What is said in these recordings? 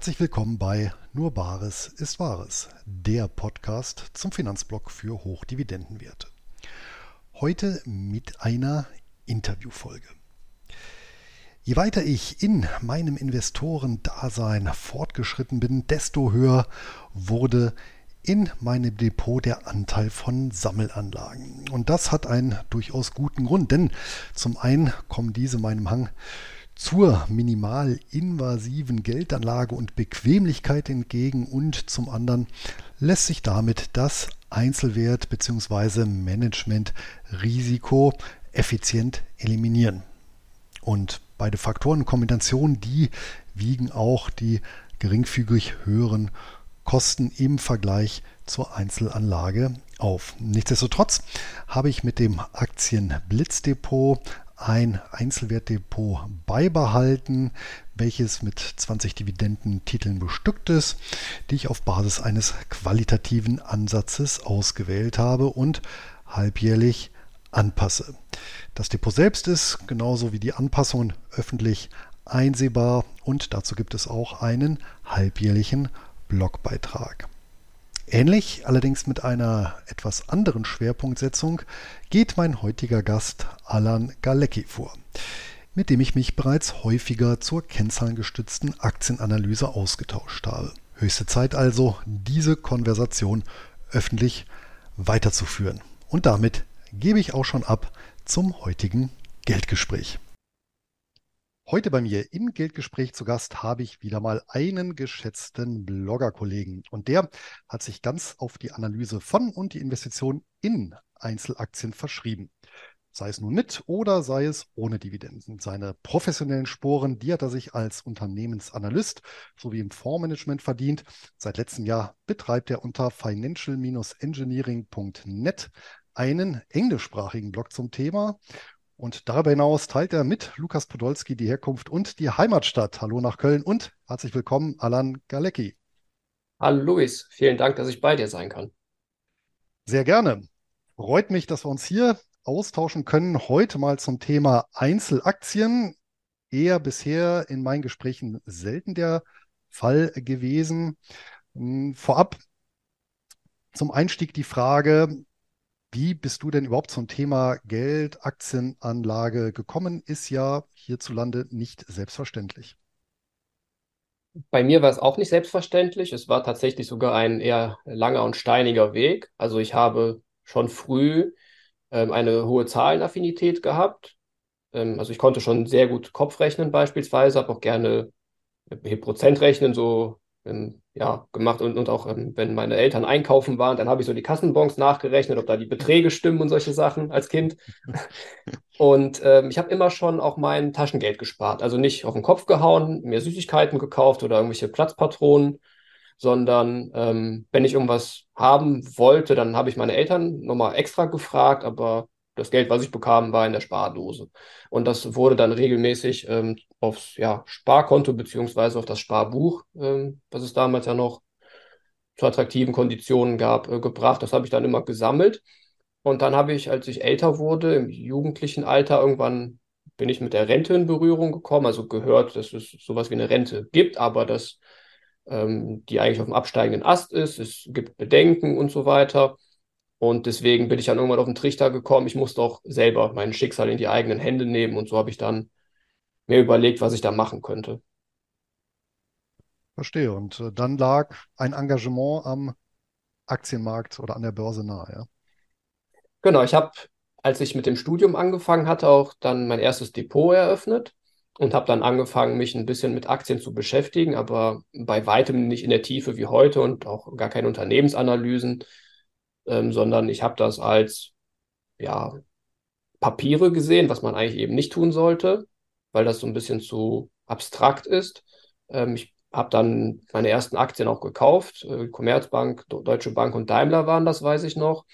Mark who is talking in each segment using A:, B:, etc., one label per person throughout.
A: Herzlich willkommen bei Nur Bares ist Wahres, der Podcast zum Finanzblock für Hochdividendenwerte. Heute mit einer Interviewfolge. Je weiter ich in meinem Investorendasein fortgeschritten bin, desto höher wurde in meinem Depot der Anteil von Sammelanlagen. Und das hat einen durchaus guten Grund, denn zum einen kommen diese meinem Hang zur minimalinvasiven Geldanlage und Bequemlichkeit entgegen und zum anderen lässt sich damit das Einzelwert bzw. Managementrisiko effizient eliminieren. Und beide Faktoren in Kombination, die wiegen auch die geringfügig höheren Kosten im Vergleich zur Einzelanlage auf. Nichtsdestotrotz habe ich mit dem Aktienblitzdepot ein Einzelwertdepot beibehalten, welches mit 20 Dividendentiteln bestückt ist, die ich auf Basis eines qualitativen Ansatzes ausgewählt habe und halbjährlich anpasse. Das Depot selbst ist genauso wie die Anpassungen öffentlich einsehbar und dazu gibt es auch einen halbjährlichen Blogbeitrag. Ähnlich, allerdings mit einer etwas anderen Schwerpunktsetzung, geht mein heutiger Gast Alan Galecki vor, mit dem ich mich bereits häufiger zur kennzahlengestützten Aktienanalyse ausgetauscht habe. Höchste Zeit also, diese Konversation öffentlich weiterzuführen. Und damit gebe ich auch schon ab zum heutigen Geldgespräch. Heute bei mir im Geldgespräch zu Gast habe ich wieder mal einen geschätzten Bloggerkollegen und der hat sich ganz auf die Analyse von und die Investition in Einzelaktien verschrieben. Sei es nun mit oder sei es ohne Dividenden. Seine professionellen Sporen, die hat er sich als Unternehmensanalyst sowie im Fondsmanagement verdient. Seit letztem Jahr betreibt er unter financial-engineering.net einen englischsprachigen Blog zum Thema und darüber hinaus teilt er mit Lukas Podolski die Herkunft und die Heimatstadt. Hallo nach Köln und herzlich willkommen, Alan Galecki.
B: Hallo Luis, vielen Dank, dass ich bei dir sein kann.
A: Sehr gerne. Freut mich, dass wir uns hier austauschen können. Heute mal zum Thema Einzelaktien. Eher bisher in meinen Gesprächen selten der Fall gewesen. Hm, vorab zum Einstieg die Frage, wie bist du denn überhaupt zum Thema Geld, Aktienanlage gekommen? Ist ja hierzulande nicht selbstverständlich.
B: Bei mir war es auch nicht selbstverständlich. Es war tatsächlich sogar ein eher langer und steiniger Weg. Also ich habe schon früh ähm, eine hohe Zahlenaffinität gehabt. Ähm, also ich konnte schon sehr gut Kopf rechnen beispielsweise, habe auch gerne Prozent rechnen, so ähm, ja, gemacht und, und auch, ähm, wenn meine Eltern einkaufen waren, dann habe ich so die Kassenbons nachgerechnet, ob da die Beträge stimmen und solche Sachen als Kind. Und ähm, ich habe immer schon auch mein Taschengeld gespart. Also nicht auf den Kopf gehauen, mir Süßigkeiten gekauft oder irgendwelche Platzpatronen, sondern ähm, wenn ich irgendwas haben wollte, dann habe ich meine Eltern nochmal extra gefragt, aber das Geld, was ich bekam, war in der Spardose. Und das wurde dann regelmäßig ähm, aufs ja, Sparkonto beziehungsweise auf das Sparbuch, ähm, was es damals ja noch zu attraktiven Konditionen gab, äh, gebracht. Das habe ich dann immer gesammelt. Und dann habe ich, als ich älter wurde, im jugendlichen Alter, irgendwann bin ich mit der Rente in Berührung gekommen, also gehört, dass es sowas wie eine Rente gibt, aber dass ähm, die eigentlich auf dem absteigenden Ast ist. Es gibt Bedenken und so weiter. Und deswegen bin ich dann irgendwann auf den Trichter gekommen, ich muss doch selber mein Schicksal in die eigenen Hände nehmen. Und so habe ich dann mir überlegt, was ich da machen könnte.
A: Verstehe. Und äh, dann lag ein Engagement am Aktienmarkt oder an der Börse nahe, ja?
B: Genau, ich habe, als ich mit dem Studium angefangen hatte, auch dann mein erstes Depot eröffnet und habe dann angefangen, mich ein bisschen mit Aktien zu beschäftigen, aber bei weitem nicht in der Tiefe wie heute und auch gar keine Unternehmensanalysen, ähm, sondern ich habe das als ja, Papiere gesehen, was man eigentlich eben nicht tun sollte, weil das so ein bisschen zu abstrakt ist. Ähm, ich habe dann meine ersten Aktien auch gekauft. Äh, Commerzbank, Deutsche Bank und Daimler waren das, weiß ich noch.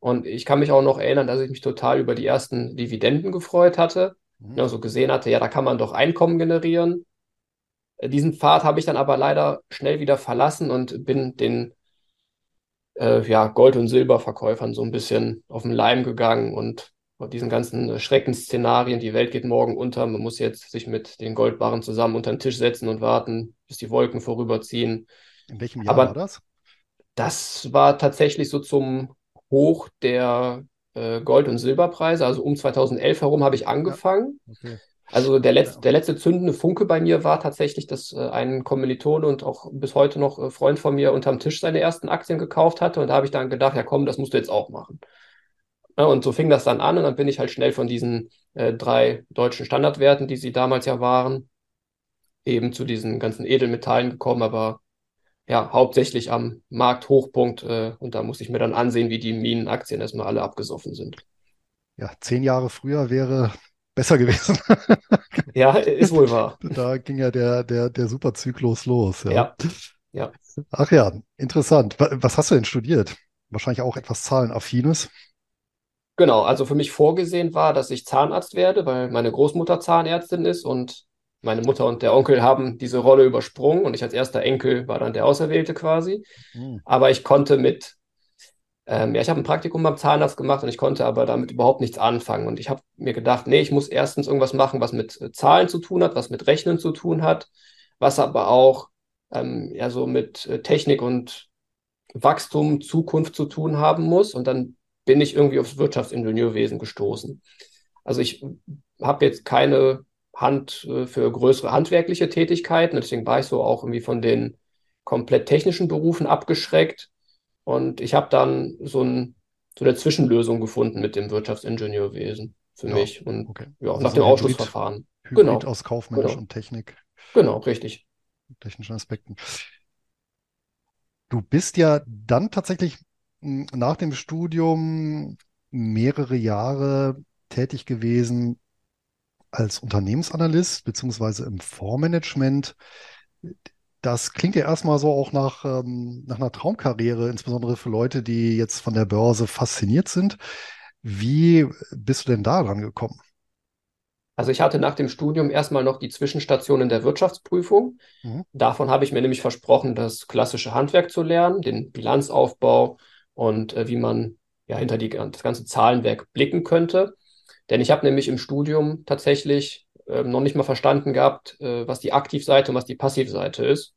B: Und ich kann mich auch noch erinnern, dass ich mich total über die ersten Dividenden gefreut hatte. Mhm. Also gesehen hatte, ja, da kann man doch Einkommen generieren. Äh, diesen Pfad habe ich dann aber leider schnell wieder verlassen und bin den äh, ja, Gold- und Silberverkäufern so ein bisschen auf den Leim gegangen und diesen ganzen Schreckensszenarien, die Welt geht morgen unter, man muss jetzt sich mit den Goldbarren zusammen unter den Tisch setzen und warten, bis die Wolken vorüberziehen.
A: In welchem Jahr Aber war das?
B: Das war tatsächlich so zum Hoch der äh, Gold- und Silberpreise, also um 2011 herum habe ich angefangen. Ja, okay. Also der, Letz-, der letzte zündende Funke bei mir war tatsächlich, dass äh, ein Kommilitone und auch bis heute noch äh, Freund von mir unterm Tisch seine ersten Aktien gekauft hatte. Und da habe ich dann gedacht, ja komm, das musst du jetzt auch machen. Ja, und so fing das dann an und dann bin ich halt schnell von diesen äh, drei deutschen Standardwerten, die sie damals ja waren, eben zu diesen ganzen Edelmetallen gekommen, aber ja, hauptsächlich am Markthochpunkt. Äh, und da musste ich mir dann ansehen, wie die Minenaktien erstmal alle abgesoffen sind.
A: Ja, zehn Jahre früher wäre besser gewesen.
B: ja, ist wohl wahr.
A: Da ging ja der, der, der Superzyklus los.
B: Ja. ja. ja.
A: Ach ja, interessant. Was hast du denn studiert? Wahrscheinlich auch etwas Zahlenaffines.
B: Genau, also für mich vorgesehen war, dass ich Zahnarzt werde, weil meine Großmutter Zahnärztin ist und meine Mutter und der Onkel haben diese Rolle übersprungen und ich als erster Enkel war dann der Auserwählte quasi. Mhm. Aber ich konnte mit, ähm, ja, ich habe ein Praktikum beim Zahnarzt gemacht und ich konnte aber damit überhaupt nichts anfangen. Und ich habe mir gedacht, nee, ich muss erstens irgendwas machen, was mit äh, Zahlen zu tun hat, was mit Rechnen zu tun hat, was aber auch ähm, ja so mit äh, Technik und Wachstum, Zukunft zu tun haben muss. Und dann bin ich irgendwie aufs Wirtschaftsingenieurwesen gestoßen. Also ich habe jetzt keine Hand äh, für größere handwerkliche Tätigkeiten. Deswegen war ich so auch irgendwie von den komplett technischen Berufen abgeschreckt. Und ich habe dann so, ein, so eine Zwischenlösung gefunden mit dem Wirtschaftsingenieurwesen für ja, mich. Und okay. ja, also nach dem Ausschussverfahren.
A: Hybrid genau. aus kaufmännisch genau. und Technik.
B: Genau, richtig.
A: Technischen Aspekten. Du bist ja dann tatsächlich hm, nach dem Studium mehrere Jahre tätig gewesen als Unternehmensanalyst beziehungsweise im Fondsmanagement. Das klingt ja erstmal so auch nach, ähm, nach einer Traumkarriere, insbesondere für Leute, die jetzt von der Börse fasziniert sind. Wie bist du denn da dran gekommen?
B: Also ich hatte nach dem Studium erstmal noch die Zwischenstation in der Wirtschaftsprüfung. Mhm. Davon habe ich mir nämlich versprochen, das klassische Handwerk zu lernen, den Bilanzaufbau und äh, wie man ja hinter die, das ganze Zahlenwerk blicken könnte. Denn ich habe nämlich im Studium tatsächlich äh, noch nicht mal verstanden gehabt, äh, was die Aktivseite und was die Passivseite ist.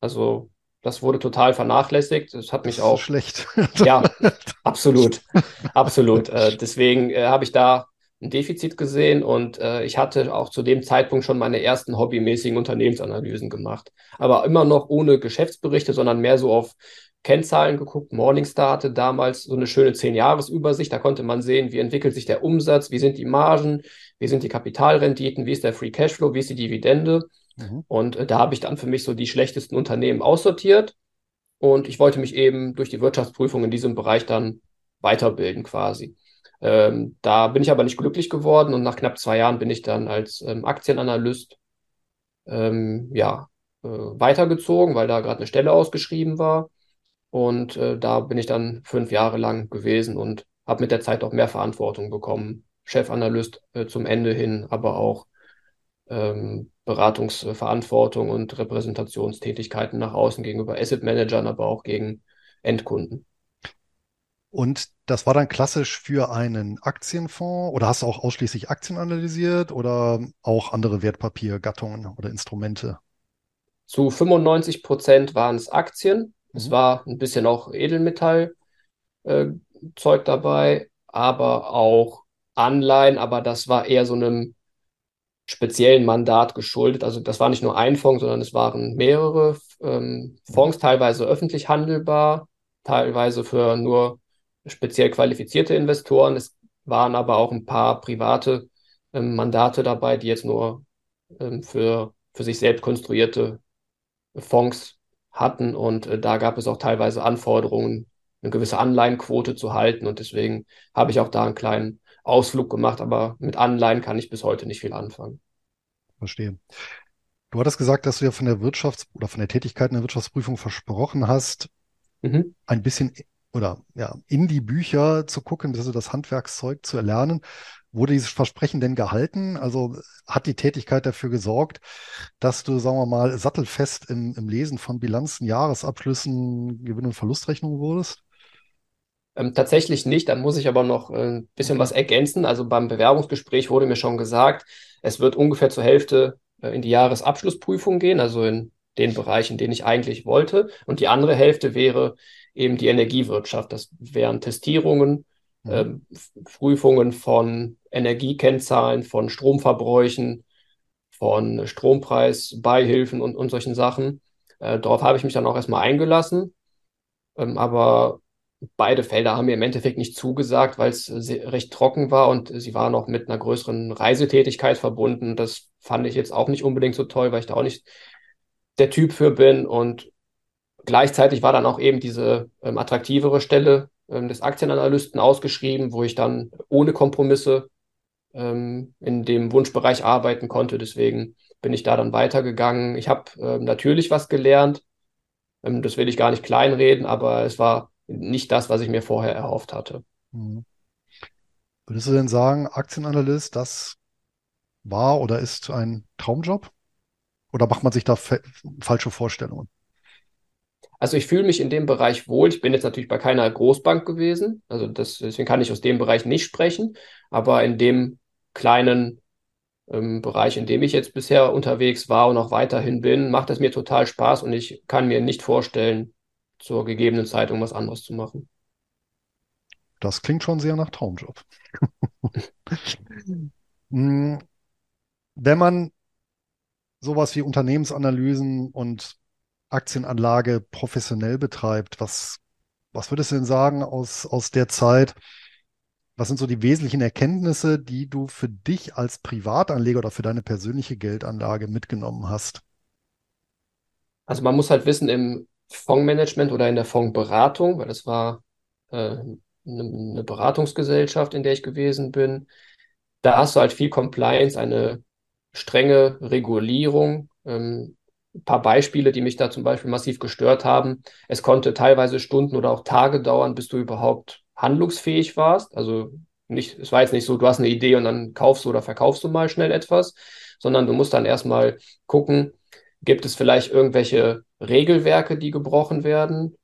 B: Also das wurde total vernachlässigt. Das hat mich das auch.
A: schlecht.
B: ja, absolut. Absolut. Äh, deswegen äh, habe ich da ein Defizit gesehen und äh, ich hatte auch zu dem Zeitpunkt schon meine ersten hobbymäßigen Unternehmensanalysen gemacht. Aber immer noch ohne Geschäftsberichte, sondern mehr so auf Kennzahlen geguckt. Morningstar hatte damals so eine schöne 10-Jahres-Übersicht. Da konnte man sehen, wie entwickelt sich der Umsatz, wie sind die Margen, wie sind die Kapitalrenditen, wie ist der Free Cashflow, wie ist die Dividende. Mhm. Und äh, da habe ich dann für mich so die schlechtesten Unternehmen aussortiert. Und ich wollte mich eben durch die Wirtschaftsprüfung in diesem Bereich dann weiterbilden quasi. Ähm, da bin ich aber nicht glücklich geworden und nach knapp zwei Jahren bin ich dann als ähm, Aktienanalyst ähm, ja, äh, weitergezogen, weil da gerade eine Stelle ausgeschrieben war. Und äh, da bin ich dann fünf Jahre lang gewesen und habe mit der Zeit auch mehr Verantwortung bekommen. Chefanalyst äh, zum Ende hin, aber auch ähm, Beratungsverantwortung und Repräsentationstätigkeiten nach außen gegenüber Asset Managern, aber auch gegen Endkunden.
A: Und das war dann klassisch für einen Aktienfonds oder hast du auch ausschließlich Aktien analysiert oder auch andere Wertpapiergattungen oder Instrumente?
B: Zu 95 Prozent waren es Aktien, es mhm. war ein bisschen auch Edelmetallzeug äh, dabei, aber auch Anleihen, aber das war eher so einem speziellen Mandat geschuldet. Also das war nicht nur ein Fonds, sondern es waren mehrere ähm, Fonds, teilweise öffentlich handelbar, teilweise für nur speziell qualifizierte Investoren. Es waren aber auch ein paar private ähm, Mandate dabei, die jetzt nur ähm, für, für sich selbst konstruierte Fonds hatten. Und äh, da gab es auch teilweise Anforderungen, eine gewisse Anleihenquote zu halten. Und deswegen habe ich auch da einen kleinen Ausflug gemacht. Aber mit Anleihen kann ich bis heute nicht viel anfangen.
A: Verstehe. Du hattest gesagt, dass du ja von der Wirtschafts- oder von der Tätigkeit in der Wirtschaftsprüfung versprochen hast, mhm. ein bisschen oder ja, in die Bücher zu gucken, also das Handwerkszeug zu erlernen. Wurde dieses Versprechen denn gehalten? Also hat die Tätigkeit dafür gesorgt, dass du, sagen wir mal, sattelfest im, im Lesen von Bilanzen, Jahresabschlüssen, Gewinn- und Verlustrechnungen wurdest?
B: Ähm, tatsächlich nicht, da muss ich aber noch äh, ein bisschen was ergänzen. Also beim Bewerbungsgespräch wurde mir schon gesagt, es wird ungefähr zur Hälfte äh, in die Jahresabschlussprüfung gehen, also in den Bereich, in den ich eigentlich wollte. Und die andere Hälfte wäre eben die Energiewirtschaft. Das wären Testierungen, F- Prüfungen von Energiekennzahlen, von Stromverbräuchen, von Strompreisbeihilfen und, und solchen Sachen. Äh, darauf habe ich mich dann auch erstmal eingelassen. Ähm, aber beide Felder haben mir im Endeffekt nicht zugesagt, weil es sehr- recht trocken war und sie waren auch mit einer größeren Reisetätigkeit verbunden. Das fand ich jetzt auch nicht unbedingt so toll, weil ich da auch nicht der Typ für bin. Und gleichzeitig war dann auch eben diese ähm, attraktivere Stelle ähm, des Aktienanalysten ausgeschrieben, wo ich dann ohne Kompromisse ähm, in dem Wunschbereich arbeiten konnte. Deswegen bin ich da dann weitergegangen. Ich habe ähm, natürlich was gelernt. Ähm, das will ich gar nicht kleinreden, aber es war nicht das, was ich mir vorher erhofft hatte.
A: Mhm. Würdest du denn sagen, Aktienanalyst, das war oder ist ein Traumjob? Oder macht man sich da falsche Vorstellungen?
B: Also ich fühle mich in dem Bereich wohl. Ich bin jetzt natürlich bei keiner Großbank gewesen, also das, deswegen kann ich aus dem Bereich nicht sprechen, aber in dem kleinen ähm, Bereich, in dem ich jetzt bisher unterwegs war und auch weiterhin bin, macht es mir total Spaß und ich kann mir nicht vorstellen, zur gegebenen Zeit irgendwas anderes zu machen.
A: Das klingt schon sehr nach Traumjob. Hm, Wenn man sowas wie Unternehmensanalysen und Aktienanlage professionell betreibt, was, was würdest du denn sagen aus, aus der Zeit? Was sind so die wesentlichen Erkenntnisse, die du für dich als Privatanleger oder für deine persönliche Geldanlage mitgenommen hast?
B: Also man muss halt wissen, im Fondsmanagement oder in der Fondsberatung, weil das war äh, eine, eine Beratungsgesellschaft, in der ich gewesen bin, da hast du halt viel Compliance, eine strenge Regulierung. Ähm, ein paar Beispiele, die mich da zum Beispiel massiv gestört haben. Es konnte teilweise Stunden oder auch Tage dauern, bis du überhaupt handlungsfähig warst. Also nicht, es war jetzt nicht so, du hast eine Idee und dann kaufst du oder verkaufst du mal schnell etwas, sondern du musst dann erstmal gucken, gibt es vielleicht irgendwelche Regelwerke, die gebrochen werden?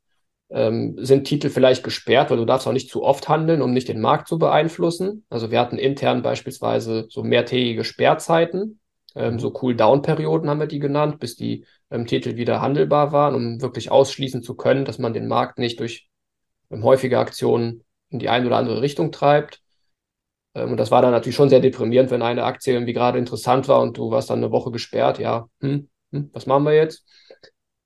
B: Ähm, sind Titel vielleicht gesperrt, weil du darfst auch nicht zu oft handeln, um nicht den Markt zu beeinflussen. Also wir hatten intern beispielsweise so mehrtägige Sperrzeiten, ähm, so Cool-Down-Perioden haben wir die genannt, bis die ähm, Titel wieder handelbar waren, um wirklich ausschließen zu können, dass man den Markt nicht durch ähm, häufige Aktionen in die eine oder andere Richtung treibt. Ähm, und das war dann natürlich schon sehr deprimierend, wenn eine Aktie irgendwie gerade interessant war und du warst dann eine Woche gesperrt. Ja, hm, hm, was machen wir jetzt?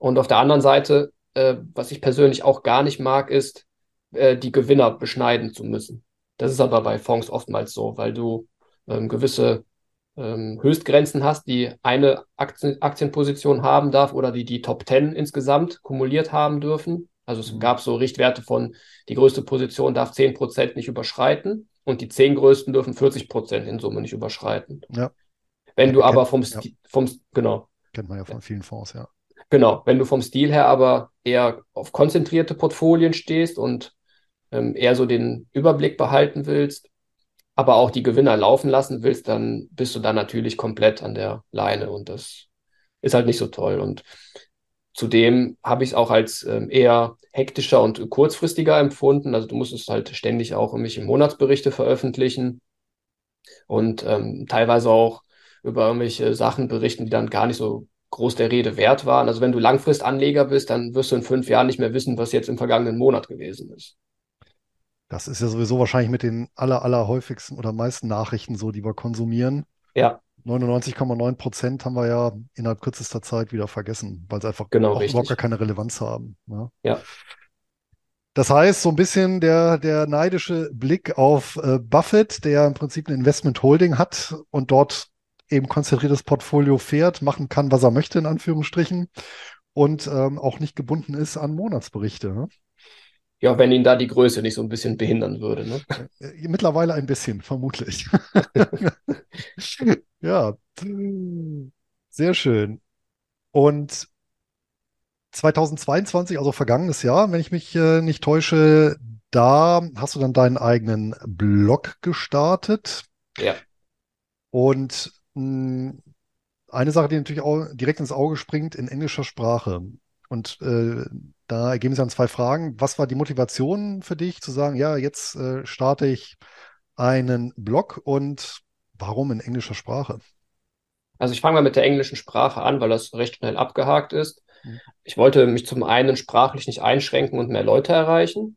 B: Und auf der anderen Seite, äh, was ich persönlich auch gar nicht mag, ist, äh, die Gewinner beschneiden zu müssen. Das ist aber bei Fonds oftmals so, weil du ähm, gewisse ähm, Höchstgrenzen hast, die eine Aktien Aktienposition haben darf oder die die Top 10 insgesamt kumuliert haben dürfen. Also es
A: Mhm.
B: gab so Richtwerte von, die größte Position darf 10% nicht überschreiten und die 10 größten dürfen 40% in Summe nicht überschreiten.
A: Ja,
B: Wenn du aber vom,
A: ja.
B: Vom, genau,
A: kennt man ja von vielen Fonds, ja.
B: Genau, wenn du vom Stil her aber eher auf konzentrierte Portfolien stehst und ähm, eher so den Überblick behalten willst, aber auch die Gewinner laufen lassen willst, dann bist du da natürlich komplett an der Leine und das ist halt nicht so toll. Und zudem habe ich es auch als ähm, eher hektischer und kurzfristiger empfunden. Also du musstest halt ständig auch irgendwelche Monatsberichte veröffentlichen und ähm, teilweise auch über irgendwelche Sachen berichten, die dann gar nicht so groß der Rede wert waren. Also wenn du Langfristanleger bist, dann wirst du in fünf Jahren nicht mehr wissen, was jetzt im vergangenen Monat gewesen ist.
A: Das ist ja sowieso wahrscheinlich mit den aller, aller häufigsten oder meisten Nachrichten so, die wir konsumieren.
B: Ja,
A: 99,9 Prozent haben wir ja innerhalb kürzester Zeit wieder vergessen, weil sie einfach
B: Genau,
A: auch überhaupt gar keine Relevanz haben. Ne?
B: Ja.
A: Das heißt, so ein bisschen der, der neidische Blick auf äh, Buffett, der im Prinzip eine Investment Holding hat und dort eben konzentriertes Portfolio fährt, machen kann, was er möchte, in Anführungsstrichen, und ähm, auch nicht gebunden ist an Monatsberichte. Ne?
B: ja, wenn ihn da die Größe nicht so ein bisschen behindern würde. Ne?
A: Äh, Mittlerweile ein bisschen, vermutlich. Ja, sehr schön. Und 2022, also vergangenes Jahr, wenn ich mich äh, nicht täusche, da hast du dann deinen eigenen Blog gestartet.
B: Ja.
A: Und eine Sache, die natürlich auch direkt ins Auge springt, in englischer Sprache. Und äh, Da ergeben sich dann zwei Fragen. Was war die Motivation für dich zu sagen, ja, jetzt äh, starte ich einen Blog und warum in englischer Sprache?
B: Also ich fange mal mit der englischen Sprache an, weil das recht schnell abgehakt ist. Mhm. Ich wollte mich zum einen sprachlich nicht einschränken und mehr Leute erreichen.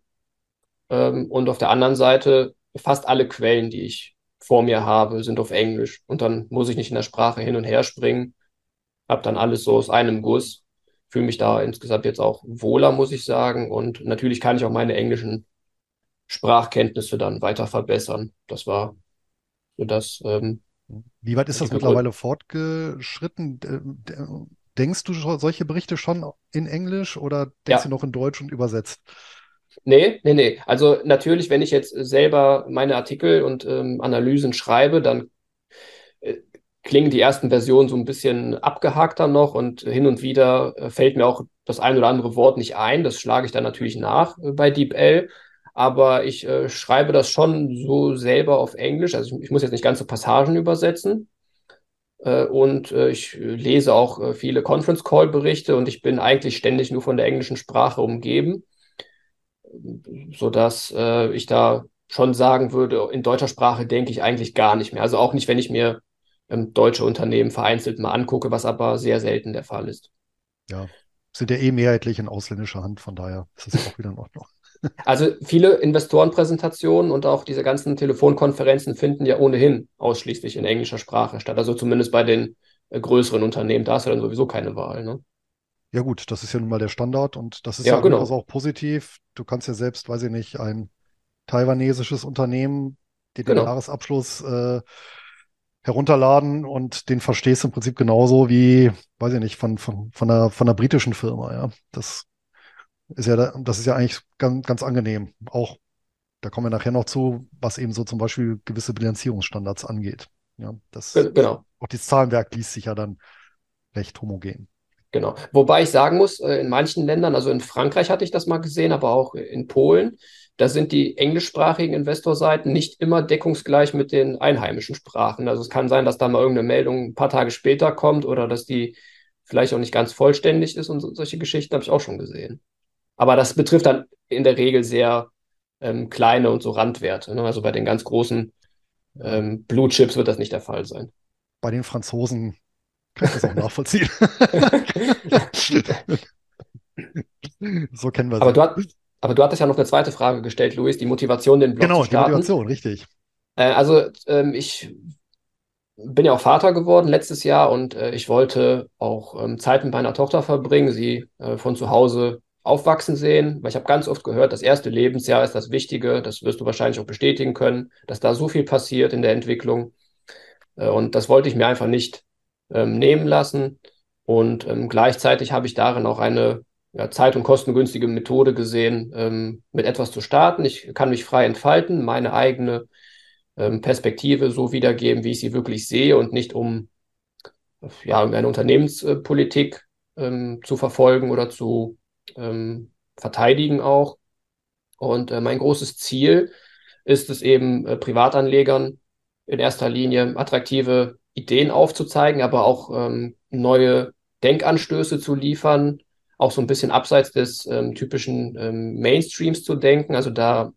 B: Ähm, und auf der anderen Seite, fast alle Quellen, die ich vor mir habe, sind auf Englisch. Und dann muss ich nicht in der Sprache hin und her springen. Hab dann alles so aus einem Guss. Fühle mich da insgesamt jetzt auch wohler, muss ich sagen. Und natürlich kann ich auch meine englischen Sprachkenntnisse dann weiter verbessern. Das war so das. Ähm,
A: Wie weit ist das mittlerweile fortgeschritten? Denkst du solche Berichte schon in Englisch oder denkst ja. du noch in Deutsch und übersetzt?
B: Nee, nee, nee. Also natürlich, wenn ich jetzt selber meine Artikel und ähm, Analysen schreibe, dann äh, klingen die ersten Versionen so ein bisschen abgehakter noch und hin und wieder äh, fällt mir auch das ein oder andere Wort nicht ein. Das schlage ich dann natürlich nach äh, bei DeepL. Aber ich äh, schreibe das schon so selber auf Englisch. Also ich, ich muss jetzt nicht ganze Passagen übersetzen. Äh, und ich lese auch viele Conference Call Berichte und ich bin eigentlich ständig nur von der englischen Sprache umgeben sodass äh, ich da schon sagen würde, in deutscher Sprache denke ich eigentlich gar nicht mehr. Also auch nicht, wenn ich mir ähm, deutsche Unternehmen vereinzelt mal angucke, was aber sehr selten der Fall ist.
A: Ja, sind ja eh mehrheitlich in ausländischer Hand, von daher ist es auch wieder in Ordnung.
B: Also viele Investorenpräsentationen und auch diese ganzen Telefonkonferenzen finden ja ohnehin ausschließlich in englischer Sprache statt. Also zumindest bei den äh, größeren Unternehmen, da hast du dann sowieso keine Wahl. Ne?
A: Ja gut, das ist ja nun mal der Standard und das ist ja, ja genau. durchaus auch positiv. Du kannst ja selbst, weiß ich nicht, ein taiwanesisches Unternehmen, den genau. Jahresabschluss äh, herunterladen und den verstehst du im Prinzip genauso wie, weiß ich nicht, von, von, von, einer, von einer britischen Firma, ja. Das ist ja, das ist ja eigentlich ganz, ganz angenehm. Auch, da kommen wir nachher noch zu, was eben so zum Beispiel gewisse Bilanzierungsstandards angeht. Ja, das, genau. Auch das Zahlenwerk liest sich ja dann recht homogen.
B: Genau. Wobei ich sagen muss, äh, in manchen Ländern, also in Frankreich hatte ich das mal gesehen, aber auch in Polen, da sind die englischsprachigen Investorseiten nicht immer deckungsgleich mit den einheimischen Sprachen. Also es kann sein, dass da mal irgendeine Meldung ein paar Tage später kommt oder dass die vielleicht auch nicht ganz vollständig ist und solche Geschichten habe ich auch schon gesehen. Aber das betrifft dann in der Regel sehr ähm, kleine und so Randwerte. Ne? Also bei den ganz großen ähm, Blue Chips wird das nicht der Fall sein.
A: Bei den Franzosen kann ich das auch nachvollziehen. so kennen wir
B: es. Aber, du hat, aber du hattest ja noch eine zweite Frage gestellt, Luis, die Motivation, den Blog
A: genau,
B: zu starten.
A: Genau, die Motivation, richtig.
B: Äh, also ähm, ich bin ja auch Vater geworden letztes Jahr und äh, ich wollte auch ähm, Zeit mit meiner Tochter verbringen, sie äh, von zu Hause aufwachsen sehen, weil ich habe ganz oft gehört, das erste Lebensjahr ist das Wichtige, das wirst du wahrscheinlich auch bestätigen können, dass da so viel passiert in der Entwicklung. Äh, und das wollte ich mir einfach nicht ähm, nehmen lassen. Und ähm, gleichzeitig habe ich darin auch eine ja, zeit- und kostengünstige Methode gesehen, ähm, mit etwas zu starten. Ich kann mich frei entfalten, meine eigene ähm, Perspektive so wiedergeben, wie ich sie wirklich sehe und nicht um ja, eine Unternehmenspolitik ähm, zu verfolgen oder zu ähm, verteidigen auch. Und äh, mein großes Ziel ist es eben, äh, Privatanlegern in erster Linie attraktive Ideen aufzuzeigen, aber auch ähm, neue Denkanstöße zu liefern, auch so ein bisschen abseits des ähm, typischen ähm, Mainstreams zu denken. Also da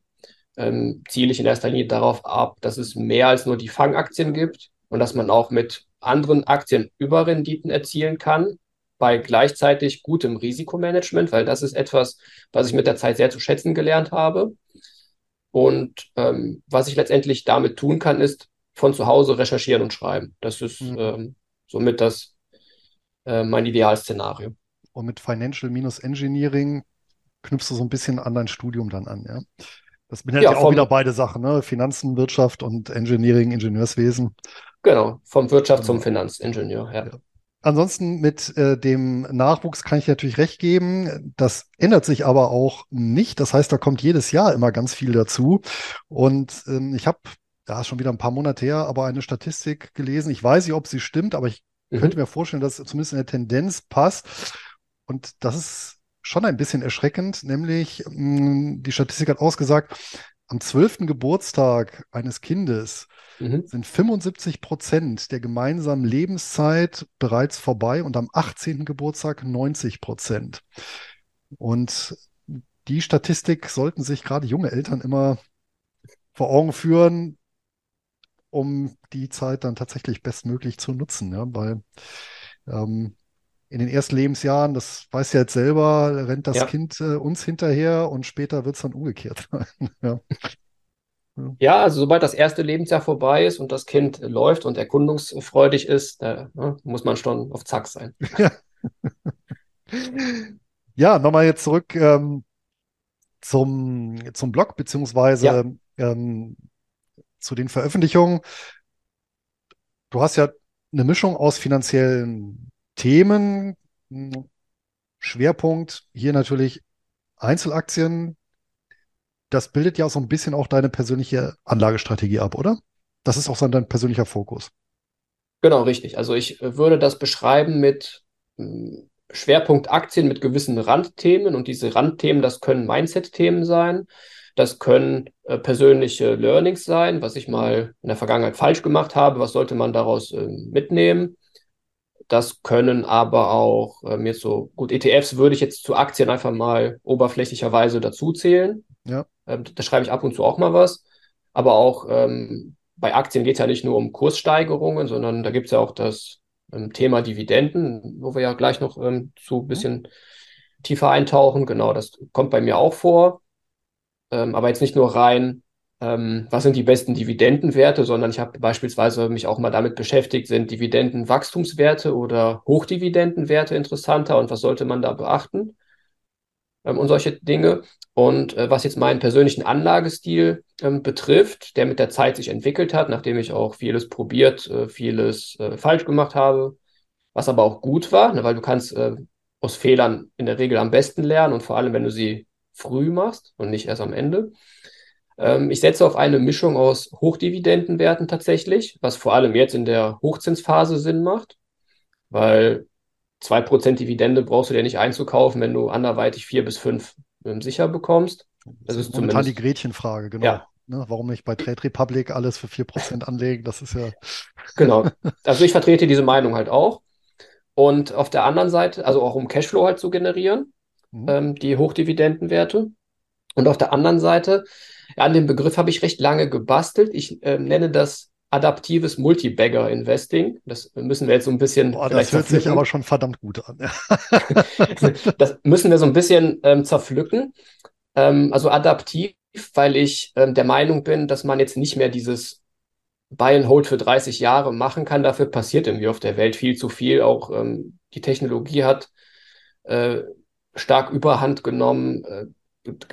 B: ähm, ziele ich in erster Linie darauf ab, dass es mehr als nur die Fangaktien gibt und dass man auch mit anderen Aktien Überrenditen erzielen kann, bei gleichzeitig gutem Risikomanagement, weil das ist etwas, was ich mit der Zeit sehr zu schätzen gelernt habe. Und ähm, was ich letztendlich damit tun kann, ist von zu Hause recherchieren und schreiben. Das ist mhm. ähm, somit das äh, mein Idealszenario.
A: Und mit Financial-Engineering knüpfst du so ein bisschen an dein Studium dann an, ja? Das bin ja, auch wieder beide Sachen, ne? Finanzen, Wirtschaft und Engineering, Ingenieurswesen.
B: Genau, vom Wirtschaft genau. zum Finanzingenieur, ja. ja.
A: Ansonsten mit äh, dem Nachwuchs kann ich natürlich recht geben. Das ändert sich aber auch nicht. Das heißt, da kommt jedes Jahr immer ganz viel dazu. Und ähm, ich habe da ist schon wieder ein paar Monate her, aber eine Statistik gelesen. Ich weiß nicht, ob sie stimmt, aber ich mhm. könnte mir vorstellen, dass es zumindest in der Tendenz passt. Und das ist schon ein bisschen erschreckend, nämlich mh, hm, die Statistik hat ausgesagt, am zwölften Geburtstag eines Kindes mhm. sind 75 Prozent der gemeinsamen Lebenszeit bereits vorbei und am 18. Geburtstag 90 Prozent. Und die Statistik sollten sich gerade junge Eltern immer vor Augen führen, um die Zeit dann tatsächlich bestmöglich zu nutzen. Ja? Weil ähm, in den ersten Lebensjahren, das weiß ja jetzt selber, rennt das
B: Ja.
A: Kind äh, uns hinterher und später wird es dann umgekehrt sein. Ja.
B: Ja, also sobald das erste Lebensjahr vorbei ist und das Kind läuft und erkundungsfreudig ist, da ne, muss man schon auf Zack sein.
A: Ja, nochmal jetzt zurück ähm, zum, zum Blog,
B: Ja,
A: beziehungsweise ähm, zu den Veröffentlichungen. Du hast ja eine Mischung aus finanziellen Themen, m, Schwerpunkt hier natürlich Einzelaktien. Das bildet ja so ein bisschen auch deine persönliche Anlagestrategie ab, oder? Das ist auch so dein persönlicher Fokus.
B: genau, richtig. Also ich äh, würde das beschreiben mit mh, Schwerpunkt Aktien mit gewissen Randthemen und diese Randthemen, das können Mindset-Themen sein, das können äh, persönliche Learnings sein, was ich mal in der Vergangenheit falsch gemacht habe, was sollte man daraus ähm, mitnehmen. Das können aber auch ähm, jetzt so, gut, ETFs würde ich jetzt zu Aktien einfach mal oberflächlicherweise dazu zählen.
A: Ja,
B: Ähm, da schreibe ich ab und zu auch mal was. Aber auch ähm, bei Aktien geht es ja nicht nur um Kurssteigerungen, sondern da gibt es ja auch das ähm, Thema Dividenden, wo wir ja gleich noch ähm, zu ein
A: mhm.
B: bisschen tiefer eintauchen. Genau, das kommt bei mir auch vor. Ähm, aber jetzt nicht nur rein, ähm, was sind die besten Dividendenwerte, sondern ich habe beispielsweise mich auch mal damit beschäftigt, sind Dividendenwachstumswerte oder Hochdividendenwerte interessanter und was sollte man da beachten? ähm, und solche Dinge. Und äh, was jetzt meinen persönlichen Anlagestil ähm, betrifft, der mit der Zeit sich entwickelt hat, nachdem ich auch vieles probiert, äh, vieles äh, falsch gemacht habe, was aber auch gut war, ne, weil du kannst äh, aus Fehlern in der Regel am besten lernen und vor allem, wenn du sie früh machst und nicht erst am Ende. Ähm, ich setze auf eine Mischung aus Hochdividendenwerten tatsächlich, was vor allem jetzt in der Hochzinsphase Sinn macht, weil 2% Dividende brauchst du dir nicht einzukaufen, wenn du anderweitig 4 bis 5 ähm, sicher bekommst.
A: Das
B: Das
A: ist momentan die Gretchenfrage, genau.
B: ja,
A: Ne, warum nicht bei Trade Republic alles für 4% anlegen? Das ist ja,
B: genau. Also ich vertrete diese Meinung halt auch. Und auf der anderen Seite, also auch um Cashflow halt zu generieren,
A: mhm.
B: ähm, die Hochdividendenwerte. Und auf der anderen Seite, an dem Begriff habe ich recht lange gebastelt. Ich ähm, nenne das adaptives Multi-Bagger-Investing. Das müssen wir jetzt so ein bisschen
A: Boah, das hört sich aber
B: zerpflücken.
A: schon verdammt gut an.
B: Das müssen wir so ein bisschen ähm, zerpflücken. Ähm, also adaptiv, weil ich ähm, der Meinung bin, dass man jetzt nicht mehr dieses Buy and Hold für 30 Jahre machen kann. Dafür passiert irgendwie auf der Welt viel zu viel. Auch ähm, die Technologie hat äh, stark Überhand genommen. Äh,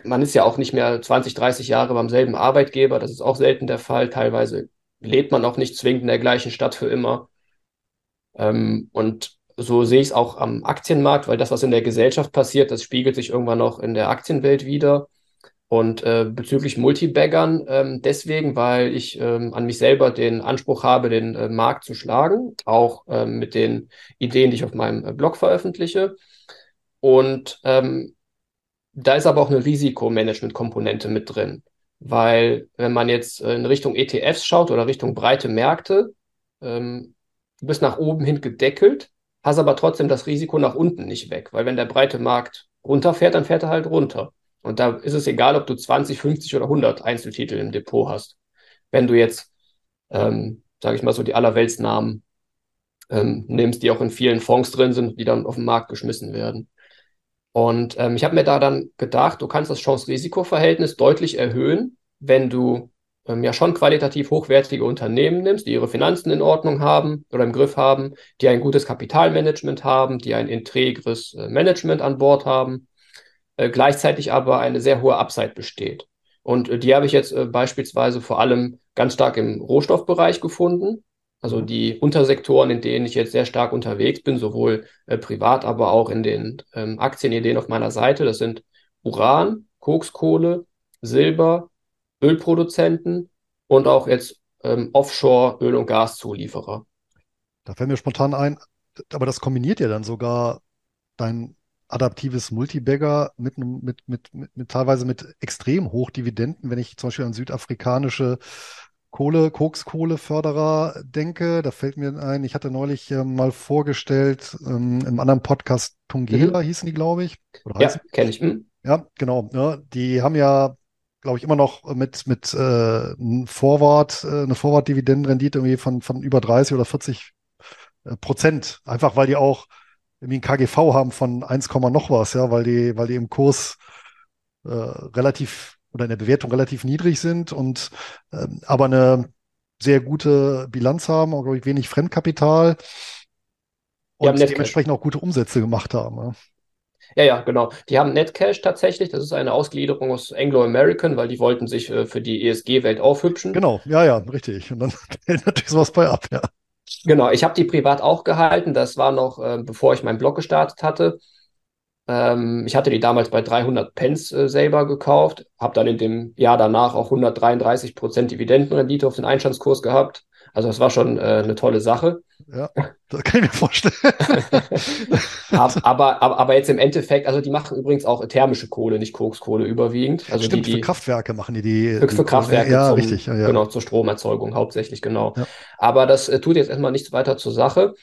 B: man ist ja auch nicht mehr 20, 30 Jahre beim selben Arbeitgeber. Das ist auch selten der Fall. Teilweise lebt man auch nicht zwingend in der gleichen Stadt für immer. Ähm, und so sehe ich es auch am Aktienmarkt, weil das, was in der Gesellschaft passiert, das spiegelt sich irgendwann auch in der Aktienwelt wieder. Und äh, bezüglich Multibaggern, ähm, deswegen, weil ich ähm, an mich selber den Anspruch habe, den äh, Markt zu schlagen, auch ähm, mit den Ideen, die ich auf meinem äh, Blog veröffentliche. Und ähm, da ist aber auch eine Risikomanagement-Komponente mit drin, weil wenn man jetzt äh, in Richtung ETFs schaut oder Richtung breite Märkte, ähm, du bist nach oben hin gedeckelt, hast aber trotzdem das Risiko nach unten nicht weg, weil wenn der breite Markt runterfährt, dann fährt er halt runter. Und da ist es egal, ob du 20, 50 oder 100 Einzeltitel im Depot hast. Wenn du jetzt, ähm, sage ich mal so, die Allerweltsnamen ähm, nimmst, die auch in vielen Fonds drin sind, die dann auf den Markt geschmissen werden. Und ähm, ich habe mir da dann gedacht, du kannst das Chance-Risiko-Verhältnis deutlich erhöhen, wenn du ähm, ja schon qualitativ hochwertige Unternehmen nimmst, die ihre Finanzen in Ordnung haben oder im Griff haben, die ein gutes Kapitalmanagement haben, die ein integres äh, Management an Bord haben, äh, gleichzeitig aber eine sehr hohe Upside besteht. Und äh, die habe ich jetzt äh, beispielsweise vor allem ganz stark im Rohstoffbereich gefunden. Also
A: Mhm.
B: die Untersektoren, in denen ich jetzt sehr stark unterwegs bin, sowohl äh, privat, aber auch in den ähm, Aktienideen auf meiner Seite, das sind Uran, Kokskohle, Silber, Ölproduzenten und auch jetzt ähm, Offshore Öl- und Gaszulieferer.
A: Da fällt mir spontan ein, aber das kombiniert ja dann sogar dein adaptives Multibagger mit, mit, mit, mit teilweise mit extrem hoch Dividenden, wenn ich zum Beispiel an südafrikanische Kohle, Kokskohleförderer denke, da fällt mir ein, ich hatte neulich äh, mal vorgestellt, ähm, im anderen Podcast Tungela
B: Mhm.
A: hießen die, glaube ich.
B: Ja, kenne ich. Mhm.
A: Ja, genau. Ne? Die haben ja, glaube ich, immer noch mit, mit äh, Vorwart, äh, eine Vorwart-Dividendenrendite irgendwie von, von über 30 oder 40 äh, Prozent. Einfach weil die auch irgendwie ein KGV haben von 1, Komma noch was, ja, weil die, weil die im Kurs äh, relativ oder in der Bewertung relativ niedrig sind und ähm, aber eine sehr gute Bilanz haben, auch, glaube ich, wenig Fremdkapital und dementsprechend auch gute Umsätze gemacht haben. Ja.
B: Ja, ja, genau. Die haben Netcash tatsächlich. Das ist eine Ausgliederung aus Anglo-American, weil die wollten sich äh, für die ESG-Welt aufhübschen.
A: Genau, ja, ja, richtig. Und dann fällt natürlich sowas bei ab, ja.
B: Genau, ich habe die privat auch gehalten. Das war noch, äh, bevor ich meinen Blog gestartet hatte. Ähm, ich hatte die damals bei 300 Pence äh, selber gekauft, habe dann in dem Jahr danach auch 133 Prozent Dividendenrendite auf den Einstandskurs gehabt. Also das war schon äh, eine tolle Sache.
A: Ja, das kann ich mir vorstellen.
B: Ab- aber, aber, aber jetzt im Endeffekt, also die machen übrigens auch thermische Kohle, nicht Kokskohle überwiegend. Also
A: Stimmt,
B: die,
A: für
B: die
A: Kraftwerke machen die die,
B: für,
A: die
B: für Kraftwerke
A: Ja,
B: zum,
A: richtig, ja, ja.
B: genau, zur Stromerzeugung hauptsächlich, genau.
A: Ja.
B: Aber das äh, tut jetzt erstmal nichts weiter zur Sache.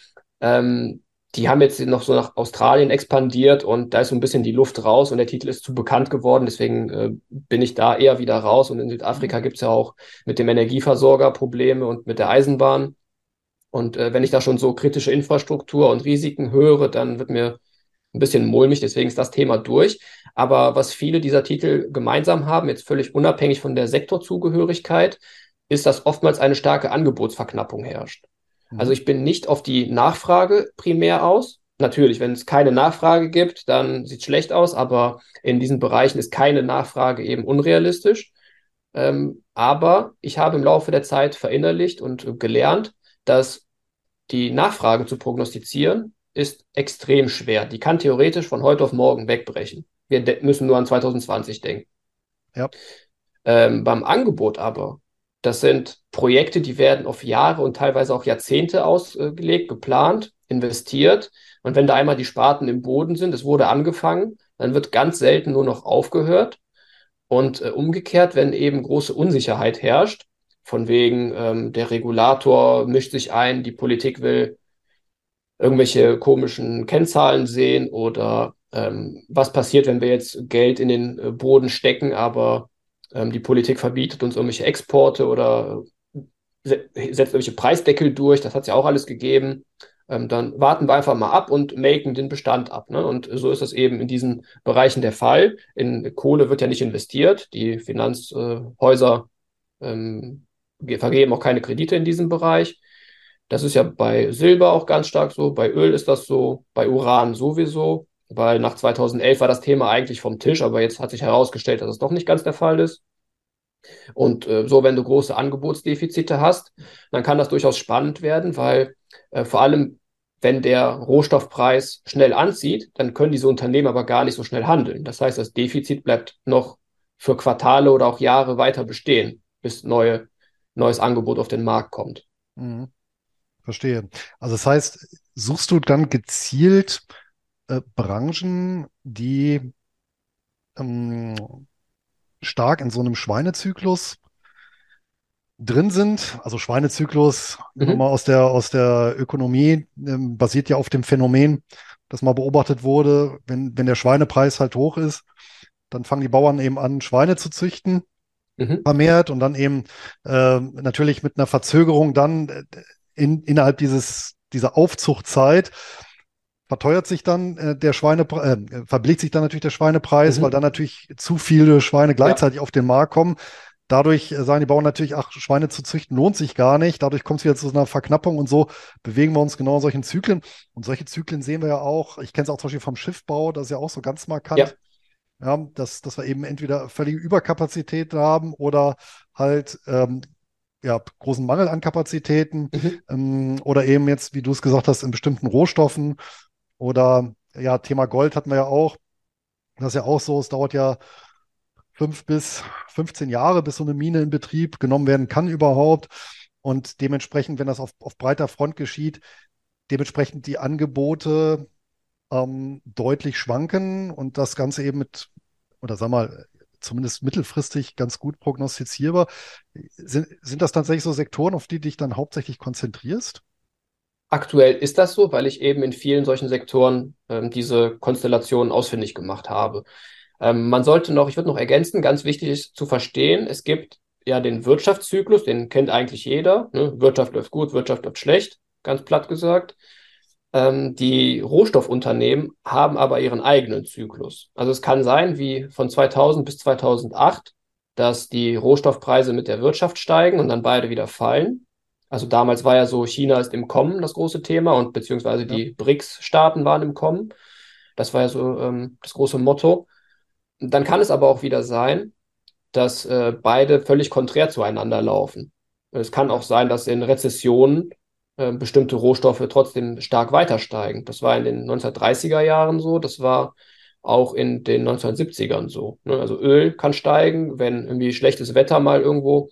B: Ähm, die haben jetzt noch so nach Australien expandiert und da ist so ein bisschen die Luft raus und der Titel ist zu bekannt geworden. Deswegen äh, bin ich da eher wieder raus. Und in Südafrika gibt es ja auch mit dem Energieversorger Probleme und mit der Eisenbahn. Und äh, wenn ich da schon so kritische Infrastruktur und Risiken höre, dann wird mir ein bisschen mulmig. Deswegen ist das Thema durch. Aber was viele dieser Titel gemeinsam haben, jetzt völlig unabhängig von der Sektorzugehörigkeit, ist, dass oftmals eine starke Angebotsverknappung herrscht. Also ich bin nicht auf die Nachfrage primär aus. Natürlich, wenn es keine Nachfrage gibt, dann sieht es schlecht aus, aber in diesen Bereichen ist keine Nachfrage eben unrealistisch. Ähm, aber ich habe im Laufe der Zeit verinnerlicht und gelernt, dass die Nachfrage zu prognostizieren ist extrem schwer. Die kann theoretisch von heute auf morgen wegbrechen. Wir müssen nur an 2020 denken.
A: Ja.
B: Ähm, beim Angebot aber, das sind Projekte, die werden auf Jahre und teilweise auch Jahrzehnte ausgelegt, geplant, investiert. Und wenn da einmal die Spaten im Boden sind, es wurde angefangen, dann wird ganz selten nur noch aufgehört. Und äh, umgekehrt, wenn eben große Unsicherheit herrscht, von wegen ähm, der Regulator mischt sich ein, die Politik will irgendwelche komischen Kennzahlen sehen oder ähm, was passiert, wenn wir jetzt Geld in den äh, Boden stecken, aber ähm, die Politik verbietet uns irgendwelche Exporte oder se setzt irgendwelche Preisdeckel durch, das hat es ja auch alles gegeben. Ähm, dann warten wir einfach mal ab und melken den Bestand ab. Ne? Und so ist das eben in diesen Bereichen der Fall. In Kohle wird ja nicht investiert. Die Finanzhäuser ähm, ge- vergeben auch keine Kredite in diesem Bereich. Das ist ja bei Silber auch ganz stark so, bei Öl ist das so, bei Uran sowieso, weil nach 2011 war das Thema eigentlich vom Tisch, aber jetzt hat sich herausgestellt, dass es doch nicht ganz der Fall ist. Und äh, so, wenn du große Angebotsdefizite hast, dann kann das durchaus spannend werden, weil äh, vor allem, wenn der Rohstoffpreis schnell anzieht, dann können diese Unternehmen aber gar nicht so schnell handeln. Das heißt, das Defizit bleibt noch für Quartale oder auch Jahre weiter bestehen, bis neue, neues Angebot auf den Markt kommt.
A: Mhm. Verstehe. Also das heißt, suchst du dann gezielt äh, Branchen, die ähm, stark in so einem Schweinezyklus drin sind? Also Schweinezyklus,
B: Mhm.
A: nochmal aus der, aus der Ökonomie, ähm, basiert ja auf dem Phänomen, das mal beobachtet wurde, wenn, wenn der Schweinepreis halt hoch ist, dann fangen die Bauern eben an, Schweine zu züchten
B: Mhm.
A: vermehrt und dann eben ähm, natürlich mit einer Verzögerung dann äh, in, innerhalb dieses, dieser Aufzuchtzeit verteuert sich dann äh, der Schweinepreis, äh, verbilligt sich dann natürlich der Schweinepreis,
B: Mhm.
A: weil dann natürlich zu viele Schweine gleichzeitig auf den Markt kommen. Dadurch äh, sagen die Bauern natürlich, ach, Schweine zu züchten lohnt sich gar nicht. Dadurch kommt es wieder zu einer Verknappung und so bewegen wir uns genau in solchen Zyklen. Und solche Zyklen sehen wir ja auch. Ich kenne es auch zum Beispiel vom Schiffbau, das ist ja auch so ganz markant.
B: Ja.
A: Ja, dass, dass wir eben entweder völlige Überkapazität haben oder halt ähm, ja, großen Mangel an Kapazitäten
B: Mhm.
A: ähm, oder eben jetzt, wie du es gesagt hast, in bestimmten Rohstoffen oder ja, Thema Gold hatten wir ja auch. Das ist ja auch so, es dauert ja fünf bis 15 Jahre, bis so eine Mine in Betrieb genommen werden kann überhaupt. Und dementsprechend, wenn das auf, auf breiter Front geschieht, dementsprechend die Angebote ähm, deutlich schwanken und das Ganze eben mit, oder sag mal, zumindest mittelfristig ganz gut prognostizierbar. Sind, sind das tatsächlich so Sektoren, auf die dich dann hauptsächlich konzentrierst?
B: Aktuell ist das so, weil ich eben in vielen solchen Sektoren ähm, diese Konstellationen ausfindig gemacht habe. Ähm, man sollte noch, ich würde noch ergänzen, ganz wichtig ist zu verstehen, es gibt ja den Wirtschaftszyklus, den kennt eigentlich jeder. Ne? Wirtschaft läuft gut, Wirtschaft läuft schlecht, ganz platt gesagt. Ähm, die Rohstoffunternehmen haben aber ihren eigenen Zyklus. Also es kann sein, wie von 2000 bis 2008, dass die Rohstoffpreise mit der Wirtschaft steigen und dann beide wieder fallen. Also damals war ja so, China ist im Kommen das große Thema und beziehungsweise ja. die BRICS-Staaten waren im Kommen. Das war ja so ähm, das große Motto. Dann kann es aber auch wieder sein, dass äh, beide völlig konträr zueinander laufen. Es kann auch sein, dass in Rezessionen äh, bestimmte Rohstoffe trotzdem stark weiter steigen. Das war in den 1930er Jahren so, das war auch in den 1970ern so. Ne? Also Öl kann steigen, wenn irgendwie schlechtes Wetter mal irgendwo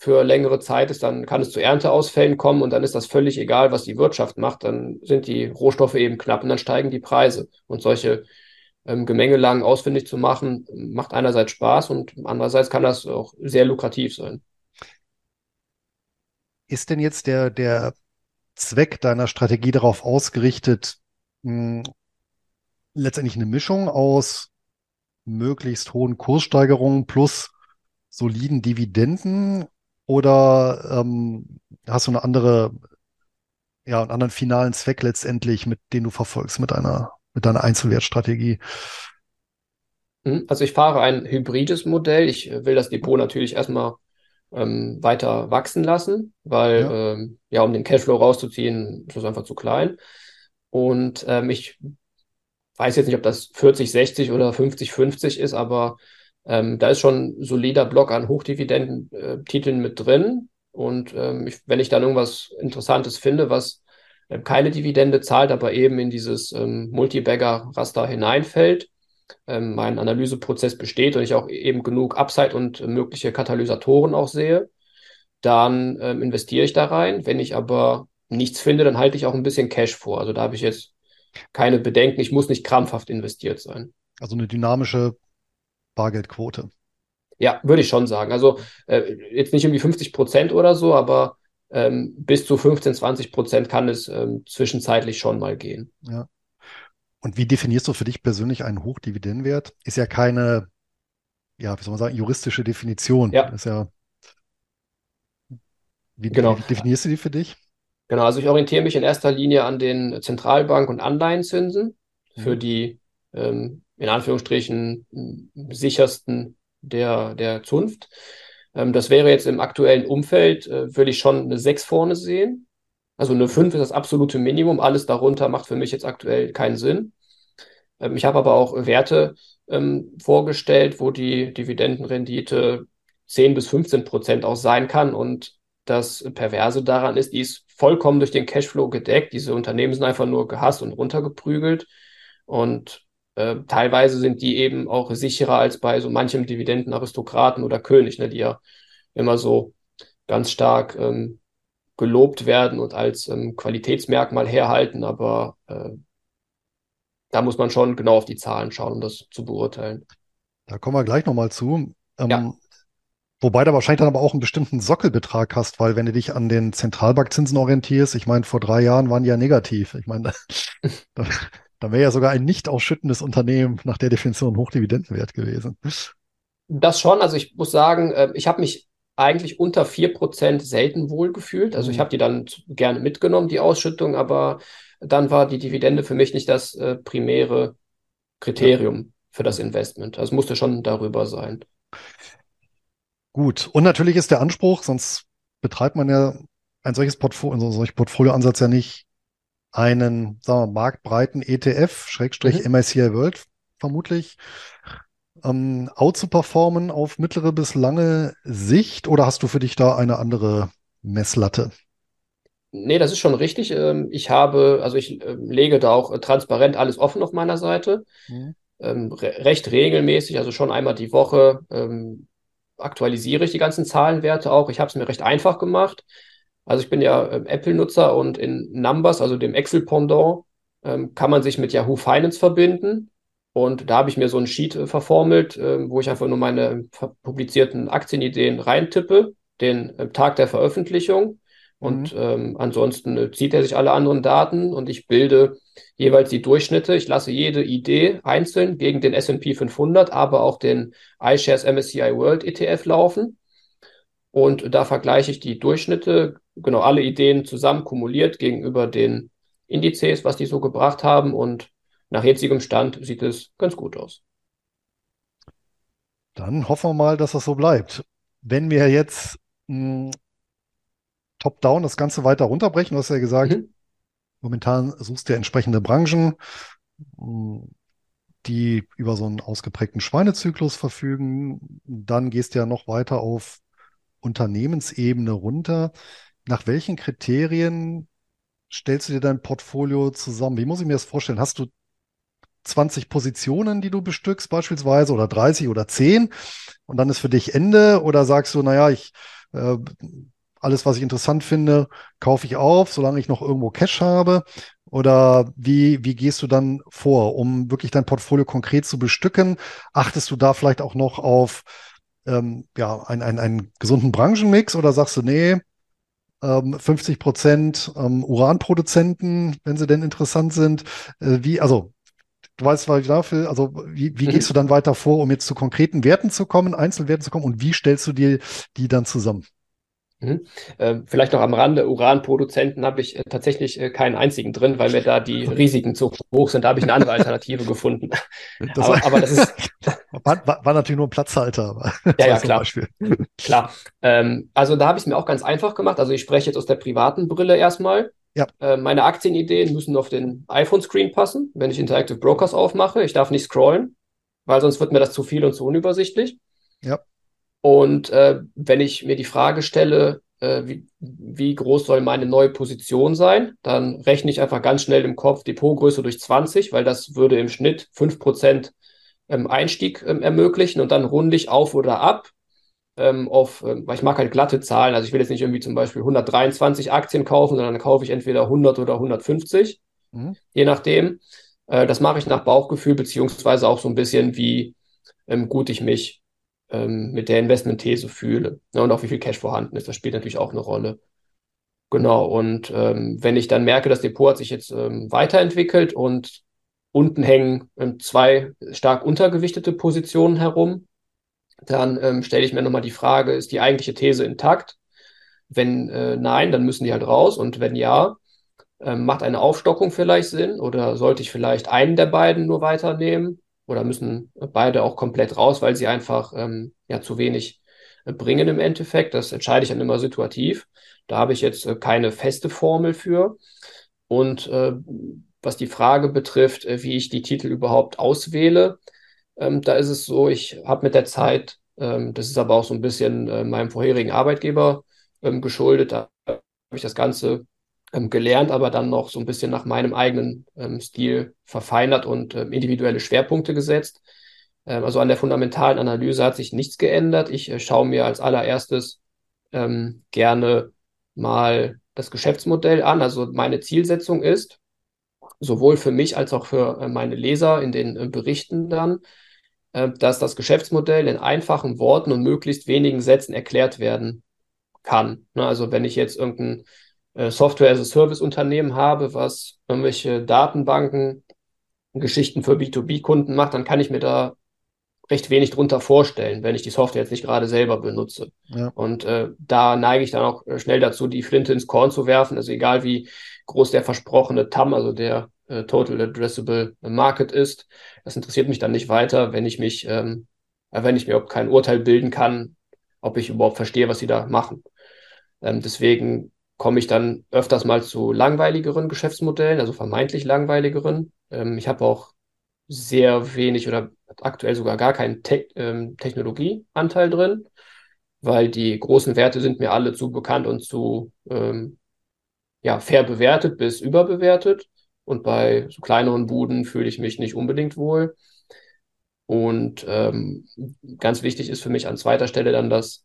B: für längere Zeit ist, dann kann es zu Ernteausfällen kommen und dann ist das völlig egal, was die Wirtschaft macht. Dann sind die Rohstoffe eben knapp und dann steigen die Preise. Und solche ähm, Gemengelagen ausfindig zu machen, macht einerseits Spaß und andererseits kann das auch sehr lukrativ sein.
A: Ist denn jetzt der, der Zweck deiner Strategie darauf ausgerichtet, mh, hm, letztendlich eine Mischung aus möglichst hohen Kurssteigerungen plus soliden Dividenden oder ähm, hast du eine andere, ja, einen anderen finalen Zweck letztendlich, mit den du verfolgst mit einer, mit deiner Einzelwertstrategie?
B: Hm, also ich fahre ein hybrides Modell. Ich will das Depot natürlich erstmal ähm, weiter wachsen lassen, weil ja. Ähm, ja, um den Cashflow rauszuziehen, ist das einfach zu klein. Und ähm, ich weiß jetzt nicht, ob das 40, 60 oder 50, 50 ist, aber ähm, da ist schon ein solider Block an Hochdividenden-Titeln mit drin. Und ähm, ich, wenn ich dann irgendwas Interessantes finde, was äh, keine Dividende zahlt, aber eben in dieses ähm, Multibagger-Raster hineinfällt, ähm, mein Analyseprozess besteht und ich auch eben genug Upside und mögliche Katalysatoren auch sehe, dann ähm, investiere ich da rein. Wenn ich aber nichts finde, dann halte ich auch ein bisschen Cash vor. Also da habe ich jetzt keine Bedenken. Ich muss nicht krampfhaft investiert sein.
A: Also eine dynamische Bargeldquote.
B: Ja, würde ich schon sagen. Also äh, jetzt nicht irgendwie 50 Prozent oder so, aber ähm, bis zu 15, 20 Prozent kann es ähm, zwischenzeitlich schon mal gehen.
A: Ja. Und wie definierst du für dich persönlich einen Hochdividendenwert? Ist ja keine, ja, wie soll man sagen, juristische Definition.
B: Ja.
A: Ist ja, wie,
B: genau.
A: wie definierst du die für dich?
B: Genau, also ich orientiere mich in erster Linie an den Zentralbank- und Anleihenzinsen für mhm. die ähm, in Anführungsstrichen sichersten der, der Zunft. Ähm, das wäre jetzt im aktuellen Umfeld, äh, würde ich schon eine 6 vorne sehen. Also eine 5 ist das absolute Minimum. Alles darunter macht für mich jetzt aktuell keinen Sinn. Ähm, ich habe aber auch Werte ähm, vorgestellt, wo die Dividendenrendite 10 bis 15 Prozent auch sein kann. Und das Perverse daran ist, die ist vollkommen durch den Cashflow gedeckt. Diese Unternehmen sind einfach nur gehasst und runtergeprügelt. Und äh, teilweise sind die eben auch sicherer als bei so manchem Dividendenaristokraten oder König, ne, die ja immer so ganz stark ähm, gelobt werden und als ähm, Qualitätsmerkmal herhalten, aber äh, da muss man schon genau auf die Zahlen schauen, um das zu beurteilen.
A: Da kommen wir gleich nochmal zu. Ähm,
B: ja.
A: Wobei du wahrscheinlich dann aber auch einen bestimmten Sockelbetrag hast, weil wenn du dich an den Zentralbankzinsen orientierst, ich meine, vor drei Jahren waren die ja negativ. Ich meine, da, da wäre ja sogar ein nicht ausschüttendes Unternehmen nach der Definition Hochdividendenwert gewesen.
B: Das schon. Also ich muss sagen, äh, ich habe mich eigentlich unter 4% selten wohlgefühlt. Also mhm. ich habe die dann gerne mitgenommen, die Ausschüttung, aber dann war die Dividende für mich nicht das äh, primäre Kriterium ja. für das Investment. Also es musste schon darüber sein.
A: Gut. Und natürlich ist der Anspruch, sonst betreibt man ja ein solches Portfolio, so solch Portfolioansatz ja nicht, einen, sagen wir, marktbreiten ETF, Schrägstrich mhm. MSCI World vermutlich, ähm, out zu performen auf mittlere bis lange Sicht oder hast du für dich da eine andere Messlatte?
B: Nee, das ist schon richtig. Ähm, ich habe, also ich ähm, lege da auch transparent alles offen auf meiner Seite. Mhm. Ähm, recht regelmäßig, also schon einmal die Woche aktualisiere ich die ganzen Zahlenwerte auch. Ich habe es mir recht einfach gemacht. Also ich bin ja äh, Apple-Nutzer und in Numbers, also dem Excel-Pendant, ähm, kann man sich mit Yahoo Finance verbinden Und da habe ich mir so ein Sheet äh, verformelt, äh, wo ich einfach nur meine publizierten Aktienideen reintippe, den äh, Tag der Veröffentlichung. Und mhm. ähm, ansonsten äh, zieht er sich alle anderen Daten und ich bilde jeweils die Durchschnitte. Ich lasse jede Idee einzeln gegen den S&P 500, aber auch den iShares MSCI World ETF laufen. Und da vergleiche ich die Durchschnitte, genau alle Ideen zusammen kumuliert gegenüber den Indizes, was die so gebracht haben. Und nach jetzigem Stand sieht es ganz gut aus.
A: Dann hoffen wir mal, dass das so bleibt. Wenn wir jetzt hm, top-down das Ganze weiter runterbrechen, du hast ja gesagt, mhm. momentan suchst du ja entsprechende Branchen, hm, die über so einen ausgeprägten Schweinezyklus verfügen. Dann gehst du ja noch weiter auf Unternehmensebene runter. Nach welchen Kriterien stellst du dir dein Portfolio zusammen? Wie muss ich mir das vorstellen? Hast du 20 Positionen, die du bestückst beispielsweise oder 30 oder 10 und dann ist für dich Ende oder sagst du, naja, ich äh, alles, was ich interessant finde, kaufe ich auf, solange ich noch irgendwo Cash habe? Oder wie, wie gehst du dann vor, um wirklich dein Portfolio konkret zu bestücken? Achtest du da vielleicht auch noch auf ähm, ja, einen, einen, einen gesunden Branchenmix oder sagst du, nee, ähm, 50 Prozent ähm, Uranproduzenten, wenn sie denn interessant sind? Äh, wie, also du weißt, was ich dafür, also wie, wie mhm. gehst du dann weiter vor, um jetzt zu konkreten Werten zu kommen, Einzelwerten zu kommen und wie stellst du dir die dann zusammen?
B: Mhm. Äh, vielleicht noch am Rande, Uranproduzenten habe ich äh, tatsächlich äh, keinen einzigen drin, weil mir da die Risiken zu hoch sind. Da habe ich eine andere Alternative gefunden.
A: Das aber, war, aber, das ist. War, war, natürlich nur ein Platzhalter.
B: ja, ja, klar. Klar. Ähm, also da habe ich es mir auch ganz einfach gemacht. Also ich spreche jetzt aus der privaten Brille erstmal. Ja. Äh, meine Aktienideen müssen auf den iPhone-Screen passen, wenn ich Interactive Brokers aufmache. Ich darf nicht scrollen, weil sonst wird mir das zu viel und zu unübersichtlich. Ja. Und äh, wenn ich mir die Frage stelle, äh, wie, wie groß soll meine neue Position sein, dann rechne ich einfach ganz schnell im Kopf Depotgröße durch 20, weil das würde im Schnitt 5% ähm, Einstieg ähm, ermöglichen und dann runde ich auf oder ab ähm, auf, ähm, weil ich mag halt glatte Zahlen, also ich will jetzt nicht irgendwie zum Beispiel 123 Aktien kaufen, sondern dann kaufe ich entweder 100 oder 150, mhm. je nachdem. Äh, das mache ich nach Bauchgefühl, beziehungsweise auch so ein bisschen, wie ähm, gut ich mich ähm, mit der Investmentthese fühle. Ja, und auch wie viel Cash vorhanden ist. Das spielt natürlich auch eine Rolle. Genau. Und ähm, wenn ich dann merke, das Depot hat sich jetzt ähm, weiterentwickelt und unten hängen ähm, zwei stark untergewichtete Positionen herum, dann ähm, stelle ich mir nochmal die Frage, ist die eigentliche These intakt? Wenn äh, nein, dann müssen die halt raus. Und wenn ja, ähm, macht eine Aufstockung vielleicht Sinn? Oder sollte ich vielleicht einen der beiden nur weiternehmen? Oder müssen beide auch komplett raus, weil sie einfach ähm, ja zu wenig äh, bringen im Endeffekt. Das entscheide ich dann immer situativ. Da habe ich jetzt äh, keine feste Formel für. Und äh, was die Frage betrifft, äh, wie ich die Titel überhaupt auswähle, ähm, da ist es so, ich habe mit der Zeit, ähm, das ist aber auch so ein bisschen äh, meinem vorherigen Arbeitgeber ähm, geschuldet, da habe ich das Ganze ähm, gelernt, aber dann noch so ein bisschen nach meinem eigenen ähm, Stil verfeinert und ähm, individuelle Schwerpunkte gesetzt. Ähm, also an der fundamentalen Analyse hat sich nichts geändert. Ich äh, schaue mir als allererstes ähm, gerne mal das Geschäftsmodell an. Also meine Zielsetzung ist, sowohl für mich als auch für äh, meine Leser in den äh, Berichten dann, äh, dass das Geschäftsmodell in einfachen Worten und möglichst wenigen Sätzen erklärt werden kann. Ne, also wenn ich jetzt irgendein Software-as-a-Service-Unternehmen habe, was irgendwelche Datenbanken, Geschichten für B2B-Kunden macht, dann kann ich mir da recht wenig drunter vorstellen, wenn ich die Software jetzt nicht gerade selber benutze. Ja. Und äh, da neige ich dann auch äh, schnell dazu, die Flinte ins Korn zu werfen. Also egal wie groß der versprochene TAM, also der äh, Total Addressable Market ist, das interessiert mich dann nicht weiter, wenn ich mich, ähm, wenn ich mir überhaupt kein Urteil bilden kann, ob ich überhaupt verstehe, was sie da machen. Ähm, deswegen komme ich dann öfters mal zu langweiligeren Geschäftsmodellen, also vermeintlich langweiligeren. Ähm, ich habe auch sehr wenig oder aktuell sogar gar keinen Te ähm, Technologieanteil drin, weil die großen Werte sind mir alle zu bekannt und zu ähm, ja, fair bewertet bis überbewertet. Und bei so kleineren Buden fühle ich mich nicht unbedingt wohl. Und ähm, ganz wichtig ist für mich an zweiter Stelle dann das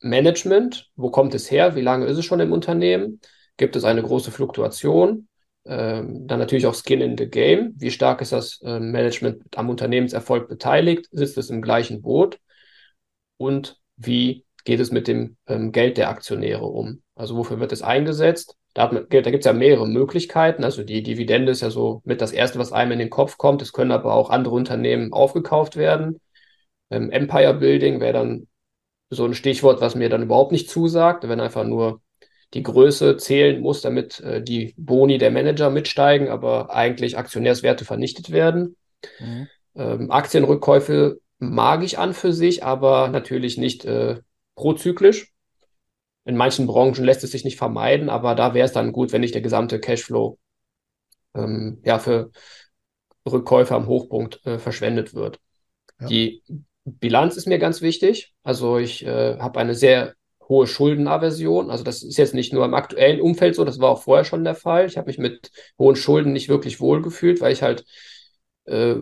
B: Management, wo kommt es her? Wie lange ist es schon im Unternehmen? Gibt es eine große Fluktuation? ähm, dann natürlich auch Skin in the Game. Wie stark ist das ähm, Management am Unternehmenserfolg beteiligt? Sitzt es im gleichen Boot? Und wie geht es mit dem ähm, Geld der Aktionäre um? Also wofür wird es eingesetzt? Da, da gibt es ja mehrere Möglichkeiten. Also die Dividende ist ja so mit das Erste, was einem in den Kopf kommt. Es können aber auch andere Unternehmen aufgekauft werden. Ähm, Empire Building wäre dann so ein Stichwort, was mir dann überhaupt nicht zusagt, wenn einfach nur die Größe zählen muss, damit äh, die Boni der Manager mitsteigen, aber eigentlich Aktionärswerte vernichtet werden. Mhm. Ähm, Aktienrückkäufe mag ich an für sich, aber natürlich nicht äh, prozyklisch. In manchen Branchen lässt es sich nicht vermeiden, aber da wäre es dann gut, wenn nicht der gesamte Cashflow ähm, ja, für Rückkäufe am Hochpunkt äh, verschwendet wird. Ja. Die Bilanz ist mir ganz wichtig. Also ich äh, habe eine sehr hohe Schuldenaversion. Also das ist jetzt nicht nur im aktuellen Umfeld so, das war auch vorher schon der Fall. Ich habe mich mit hohen Schulden nicht wirklich wohlgefühlt, weil ich halt äh,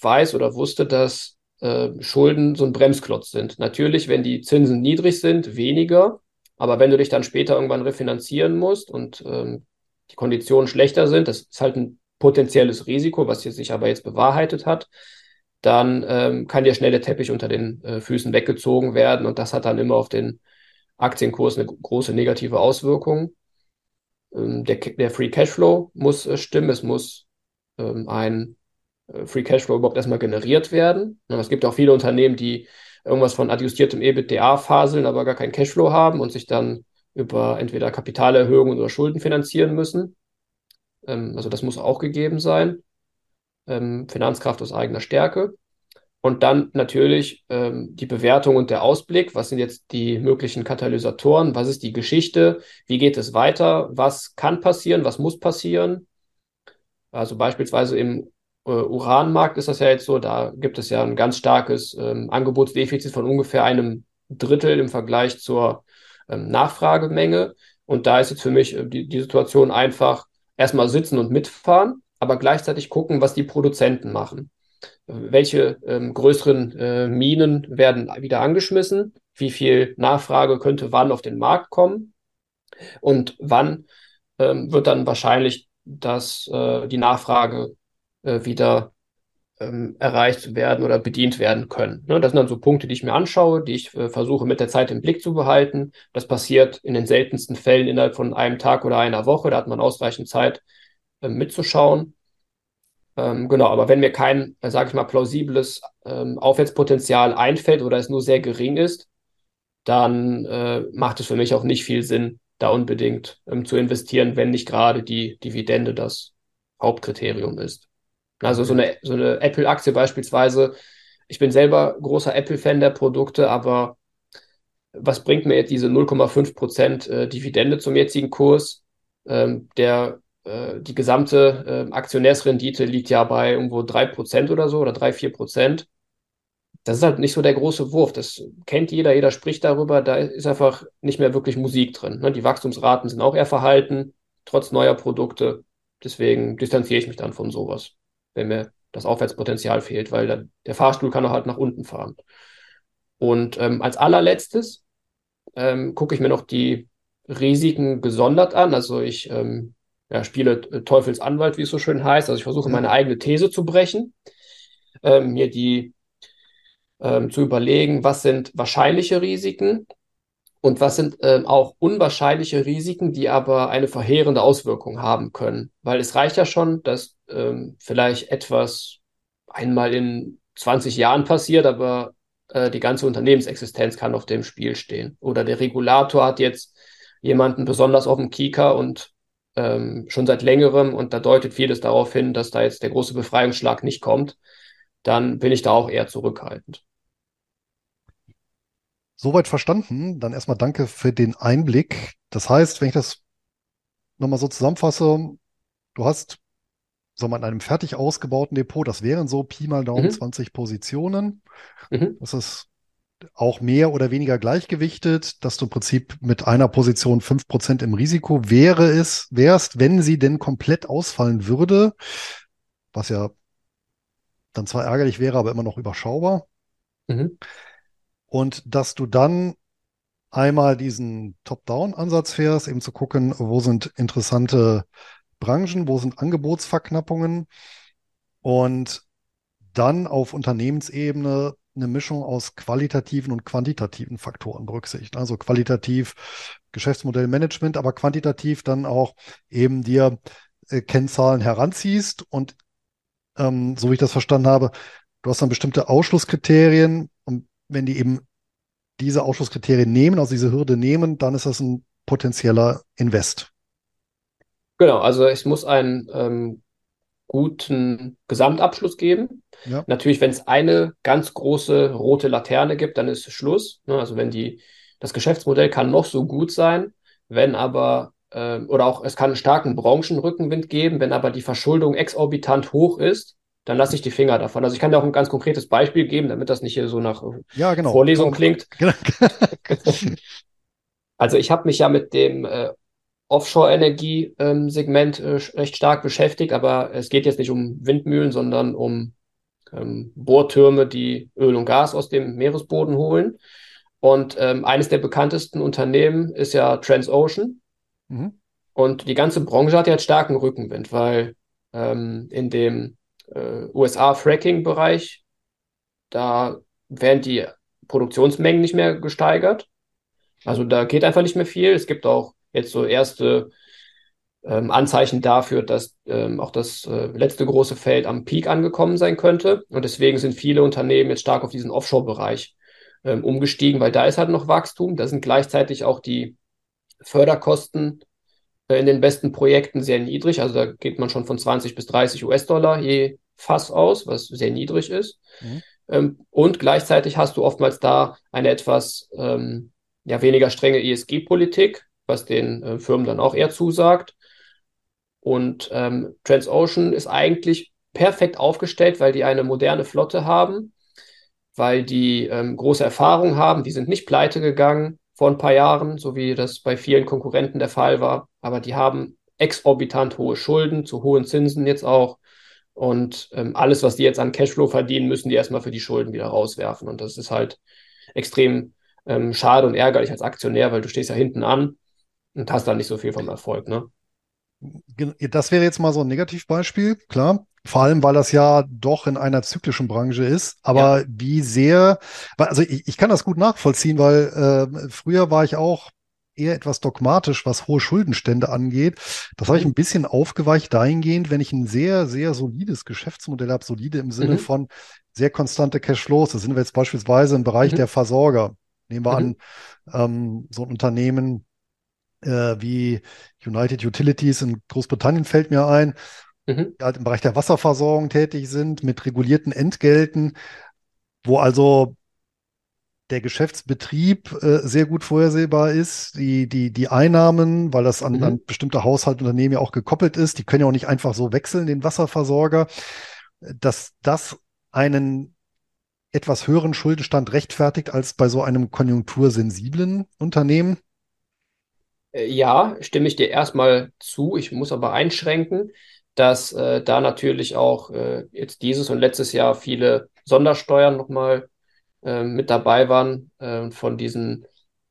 B: weiß oder wusste, dass äh, Schulden so ein Bremsklotz sind. Natürlich, wenn die Zinsen niedrig sind, weniger. Aber wenn du dich dann später irgendwann refinanzieren musst und ähm, die Konditionen schlechter sind, das ist halt ein potenzielles Risiko, was sich aber jetzt bewahrheitet hat, dann ähm, kann dir schnell der Teppich unter den äh, Füßen weggezogen werden und das hat dann immer auf den Aktienkurs eine große negative Auswirkung. Ähm, der, der Free Cashflow muss äh, stimmen, es muss ähm, ein äh, Free Cashflow überhaupt erstmal generiert werden. Und es gibt auch viele Unternehmen, die irgendwas von adjustiertem EBITDA faseln, aber gar keinen Cashflow haben und sich dann über entweder Kapitalerhöhungen oder Schulden finanzieren müssen. Ähm, also das muss auch gegeben sein. Ähm, Finanzkraft aus eigener Stärke. Und dann natürlich ähm, die Bewertung und der Ausblick. Was sind jetzt die möglichen Katalysatoren? Was ist die Geschichte? Wie geht es weiter? Was kann passieren? Was muss passieren? Also beispielsweise im äh, Uranmarkt ist das ja jetzt so, da gibt es ja ein ganz starkes ähm, Angebotsdefizit von ungefähr einem Drittel im Vergleich zur ähm, Nachfragemenge. Und da ist jetzt für mich äh, die, die Situation einfach erstmal sitzen und mitfahren, aber gleichzeitig gucken, was die Produzenten machen welche ähm, größeren äh, Minen werden wieder angeschmissen, wie viel Nachfrage könnte wann auf den Markt kommen und wann ähm, wird dann wahrscheinlich dass äh, die Nachfrage äh, wieder ähm, erreicht werden oder bedient werden können. Ne? Das sind dann so Punkte, die ich mir anschaue, die ich äh, versuche mit der Zeit im Blick zu behalten. Das passiert in den seltensten Fällen innerhalb von einem Tag oder einer Woche. Da hat man ausreichend Zeit mitzuschauen. Ähm, genau, aber wenn mir kein, äh, sage ich mal, plausibles ähm, Aufwärtspotenzial einfällt oder es nur sehr gering ist, dann äh, macht es für mich auch nicht viel Sinn, da unbedingt ähm, zu investieren, wenn nicht gerade die Dividende das Hauptkriterium ist. Also so eine, so eine Apple-Aktie beispielsweise, ich bin selber großer Apple-Fan der Produkte, aber was bringt mir jetzt diese 0,5 Prozent äh, Dividende zum jetzigen Kurs? Ähm, der äh, die gesamte äh, Aktionärsrendite liegt ja bei irgendwo 3% oder so oder 3, 4%. Das ist halt nicht so der große Wurf. Das kennt jeder, jeder spricht darüber. Da ist einfach nicht mehr wirklich Musik drin. Ne? Die Wachstumsraten sind auch eher verhalten, trotz neuer Produkte. Deswegen distanziere ich mich dann von sowas, wenn mir das Aufwärtspotenzial fehlt, weil der, der Fahrstuhl kann auch halt nach unten fahren. Und ähm, als allerletztes ähm, gucke ich mir noch die Risiken gesondert an. Also ich ähm, ja, spiele äh, Teufels Anwalt, wie es so schön heißt. Also ich versuche meine eigene These zu brechen, ähm, mir die ähm, zu überlegen, was sind wahrscheinliche Risiken und was sind ähm, auch unwahrscheinliche Risiken, die aber eine verheerende Auswirkung haben können. Weil es reicht ja schon, dass ähm, vielleicht etwas einmal in 20 Jahren passiert, aber äh, die ganze Unternehmensexistenz kann auf dem Spiel stehen. Oder der Regulator hat jetzt jemanden besonders auf dem Kieker und ähm, schon seit längerem und da deutet vieles darauf hin, dass da jetzt der große Befreiungsschlag nicht kommt, dann bin ich da auch eher zurückhaltend.
A: Soweit verstanden. Dann erstmal danke für den Einblick. Das heißt, wenn ich das nochmal so zusammenfasse, du hast so mal in einem fertig ausgebauten Depot, das wären so Pi mal Daumen mhm. 20 Positionen. Mhm. Das ist auch mehr oder weniger gleichgewichtet, dass du im Prinzip mit einer Position fünf Prozent im Risiko wäre es, wärst, wenn sie denn komplett ausfallen würde, was ja dann zwar ärgerlich wäre, aber immer noch überschaubar. Mhm. Und dass du dann einmal diesen Top-Down-Ansatz fährst, eben zu gucken, wo sind interessante Branchen, wo sind Angebotsverknappungen und dann auf Unternehmensebene eine Mischung aus qualitativen und quantitativen Faktoren berücksichtigen. Also qualitativ Geschäftsmodellmanagement, aber quantitativ dann auch eben dir äh, Kennzahlen heranziehst und ähm, so wie ich das verstanden habe, du hast dann bestimmte Ausschlusskriterien und wenn die eben diese Ausschlusskriterien nehmen, also diese Hürde nehmen, dann ist das ein potenzieller Invest.
B: Genau, also es muss einen ähm, guten Gesamtabschluss geben.
A: Ja.
B: Natürlich, wenn es eine ganz große rote Laterne gibt, dann ist Schluss. Ne? Also wenn die, das Geschäftsmodell kann noch so gut sein, wenn aber, äh, oder auch es kann einen starken Branchenrückenwind geben, wenn aber die Verschuldung exorbitant hoch ist, dann lasse ich die Finger davon. Also ich kann dir auch ein ganz konkretes Beispiel geben, damit das nicht hier so nach
A: ja, genau.
B: Vorlesung klingt. also ich habe mich ja mit dem äh, Offshore-Energie-Segment äh, recht stark beschäftigt, aber es geht jetzt nicht um Windmühlen, sondern um ähm, Bohrtürme, die Öl und Gas aus dem Meeresboden holen. Und ähm, eines der bekanntesten Unternehmen ist ja Transocean. Mhm. Und die ganze Branche hat jetzt starken Rückenwind, weil ähm, in dem äh, USA-Fracking-Bereich, da werden die Produktionsmengen nicht mehr gesteigert. Also da geht einfach nicht mehr viel. Es gibt auch jetzt so erste ähm, Anzeichen dafür, dass ähm, auch das äh, letzte große Feld am Peak angekommen sein könnte. Und deswegen sind viele Unternehmen jetzt stark auf diesen Offshore-Bereich ähm, umgestiegen, weil da ist halt noch Wachstum. Da sind gleichzeitig auch die Förderkosten äh, in den besten Projekten sehr niedrig. Also da geht man schon von 20 bis 30 US-Dollar je Fass aus, was sehr niedrig ist. Mhm. Ähm, und gleichzeitig hast du oftmals da eine etwas ähm, ja, weniger strenge ESG-Politik, was den äh, Firmen dann auch eher zusagt. Und ähm, Transocean ist eigentlich perfekt aufgestellt, weil die eine moderne Flotte haben, weil die ähm, große Erfahrung haben. Die sind nicht pleite gegangen vor ein paar Jahren, so wie das bei vielen Konkurrenten der Fall war. Aber die haben exorbitant hohe Schulden, zu hohen Zinsen jetzt auch. Und ähm, alles, was die jetzt an Cashflow verdienen, müssen die erstmal für die Schulden wieder rauswerfen. Und das ist halt extrem ähm, schade und ärgerlich als Aktionär, weil du stehst ja hinten an und hast dann nicht so viel vom Erfolg, ne?
A: Das wäre jetzt mal so ein Negativbeispiel, klar. Vor allem, weil das ja doch in einer zyklischen Branche ist. Aber ja. wie sehr, also ich, ich, kann das gut nachvollziehen, weil äh, früher war ich auch eher etwas dogmatisch, was hohe Schuldenstände angeht. Das habe ich ein bisschen aufgeweicht dahingehend, wenn ich ein sehr, sehr solides Geschäftsmodell habe, solide im Sinne mhm. von sehr konstante Cashflows. Da sind wir jetzt beispielsweise im Bereich mhm. der Versorger. Nehmen wir an, mhm. ähm, so ein Unternehmen, wie United Utilities in Großbritannien fällt mir ein, mhm. die halt im Bereich der Wasserversorgung tätig sind, mit regulierten Entgelten, wo also der Geschäftsbetrieb äh, sehr gut vorhersehbar ist, die, die, die Einnahmen, weil das an, mhm. an bestimmte Haushaltunternehmen ja auch gekoppelt ist, die können ja auch nicht einfach so wechseln, den Wasserversorger, dass das einen etwas höheren Schuldenstand rechtfertigt als bei so einem konjunktursensiblen Unternehmen?
B: Äh, ja, stimme ich dir erstmal zu. Ich muss aber einschränken, dass äh, da natürlich auch äh, jetzt dieses und letztes Jahr viele Sondersteuern nochmal äh, mit dabei waren. Äh, von diesen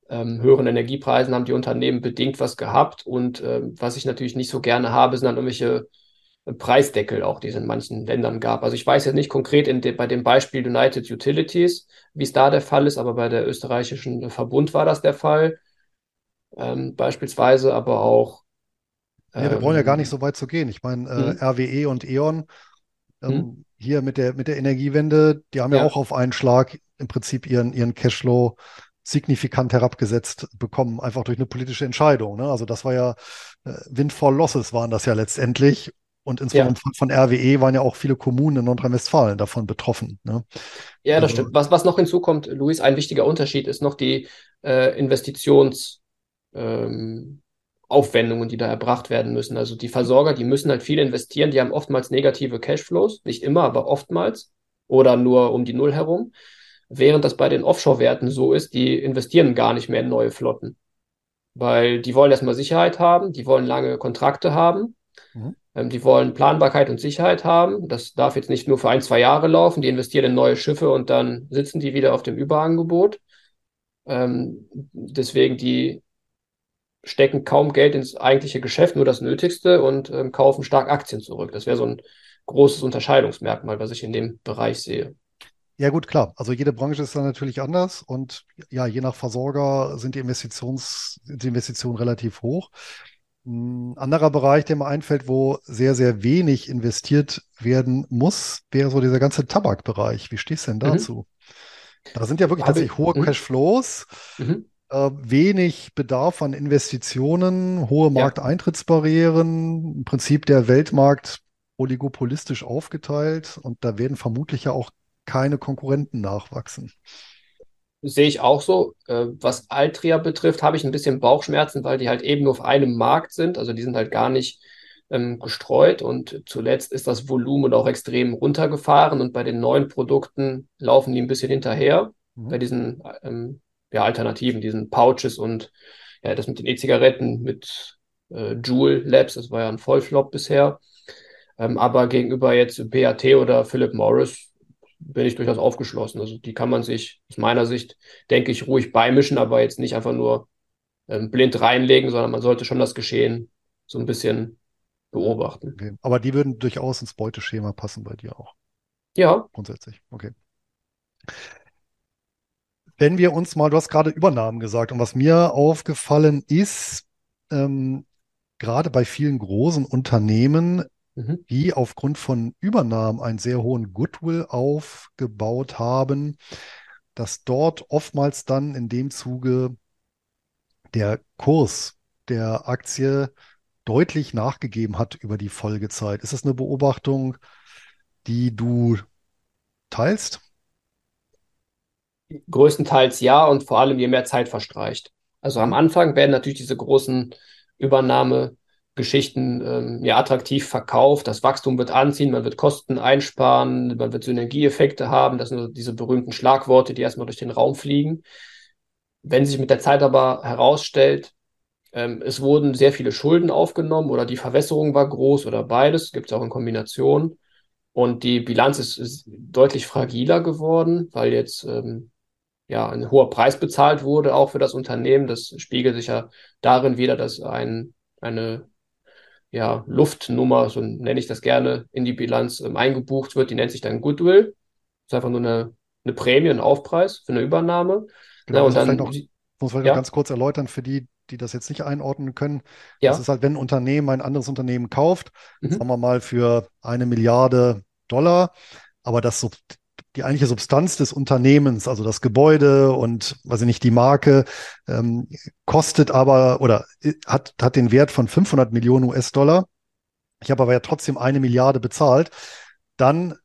B: ähm, höheren Energiepreisen haben die Unternehmen bedingt was gehabt. Und äh, was ich natürlich nicht so gerne habe, sind dann irgendwelche Preisdeckel auch, die es in manchen Ländern gab. Also ich weiß jetzt nicht konkret de bei dem Beispiel United Utilities, wie es da der Fall ist, aber bei der österreichischen Verbund war das der Fall ähm, beispielsweise, aber auch.
A: Ähm, ja, wir wollen ja gar nicht ähm, so weit zu gehen. Ich meine, äh, hm. RWE und E.ON ähm, hm. hier mit der, mit der Energiewende, die haben ja. ja auch auf einen Schlag im Prinzip ihren, ihren Cashflow signifikant herabgesetzt bekommen, einfach durch eine politische Entscheidung. Ne? Also das war ja äh, Windfall Losses waren das ja letztendlich. Und insbesondere ja. von, von, RWE waren ja auch viele Kommunen in Nordrhein-Westfalen davon betroffen. Ne?
B: Ja, das also, stimmt. Was, was noch hinzukommt, Luis, ein wichtiger Unterschied ist noch die äh, Investitions- ähm, Aufwendungen, die da erbracht werden müssen. Also die Versorger, die müssen halt viel investieren, die haben oftmals negative Cashflows, nicht immer, aber oftmals oder nur um die Null herum. Während das bei den Offshore-Werten so ist, die investieren gar nicht mehr in neue Flotten. Weil die wollen erstmal Sicherheit haben, die wollen lange Kontrakte haben, mhm. ähm, die wollen Planbarkeit und Sicherheit haben. Das darf jetzt nicht nur für ein, zwei Jahre laufen, die investieren in neue Schiffe und dann sitzen die wieder auf dem Überangebot. Ähm, deswegen die stecken kaum Geld ins eigentliche Geschäft, nur das Nötigste und ähm, kaufen stark Aktien zurück. Das wäre so ein großes Unterscheidungsmerkmal, was ich in dem Bereich sehe.
A: Ja, gut, klar. Also jede Branche ist dann natürlich anders und ja, je nach Versorger sind die Investitions, die Investitionen relativ hoch. Ein anderer Bereich, der mir einfällt, wo sehr, sehr wenig investiert werden muss, wäre so dieser ganze Tabakbereich. Wie stehst du denn mhm. dazu? Mhm. Da sind ja wirklich tatsächlich hohe mhm. Cashflows, mhm. Äh, wenig Bedarf an Investitionen, hohe Markteintrittsbarrieren, im Prinzip der Weltmarkt oligopolistisch aufgeteilt und da werden vermutlich ja auch keine Konkurrenten nachwachsen.
B: Sehe ich auch so. Äh, was Altria betrifft, habe ich ein bisschen Bauchschmerzen, weil die halt eben nur auf einem Markt sind. Also die sind halt gar nicht ähm, gestreut und zuletzt ist das Volumen auch extrem runtergefahren und bei den neuen Produkten laufen die ein bisschen hinterher. Mhm. Bei diesen ähm, ja, Alternativen, diesen Pouches und ja, das mit den E-Zigaretten mit äh, Juul Labs, das war ja ein Vollflop bisher. Ähm, aber gegenüber jetzt BAT oder Philip Morris bin ich durchaus aufgeschlossen. Also die kann man sich aus meiner Sicht, denke ich, ruhig beimischen, aber jetzt nicht einfach nur ähm, blind reinlegen, sondern man sollte schon das Geschehen so ein bisschen beobachten.
A: Okay. Aber die würden durchaus ins Beuteschema passen bei dir auch.
B: Ja.
A: Grundsätzlich, okay. Wenn wir uns mal, du hast gerade Übernahmen gesagt, und was mir aufgefallen ist, ähm, gerade bei vielen großen Unternehmen Mhm. die aufgrund von Übernahmen einen sehr hohen Goodwill aufgebaut haben, dass dort oftmals dann in dem Zuge der Kurs der Aktie deutlich nachgegeben hat über die Folgezeit. Ist das eine Beobachtung, die du teilst?
B: Größtenteils ja und vor allem je mehr Zeit verstreicht. Also am Anfang werden natürlich diese großen Übernahme Geschichten ähm, ja, attraktiv verkauft. Das Wachstum wird anziehen, man wird Kosten einsparen, man wird Synergieeffekte haben. Das sind diese berühmten Schlagworte, die erstmal durch den Raum fliegen. Wenn sich mit der Zeit aber herausstellt, ähm, es wurden sehr viele Schulden aufgenommen oder die Verwässerung war groß oder beides, gibt es auch in Kombination. Und die Bilanz ist, ist deutlich fragiler geworden, weil jetzt ähm, ja ein hoher Preis bezahlt wurde, auch für das Unternehmen. Das spiegelt sich ja darin wieder, dass ein, eine ja, Luftnummer, so nenne ich das gerne, in die Bilanz ähm, eingebucht wird. Die nennt sich dann Goodwill. Das ist einfach nur eine, eine Prämie, ein Aufpreis für eine Übernahme.
A: Genau, ja, und dann, noch, muss man ja. ganz kurz erläutern für die, die das jetzt nicht einordnen können. Ja. Das ist halt, wenn ein Unternehmen ein anderes Unternehmen kauft, mhm. sagen wir mal für eine Milliarde Dollar, aber das die eigentliche Substanz des Unternehmens, also das Gebäude und, weiß ich nicht, die Marke, ähm, kostet aber oder äh, hat, hat den Wert von 500 Millionen US-Dollar. Ich habe aber ja trotzdem eine Milliarde bezahlt. Dann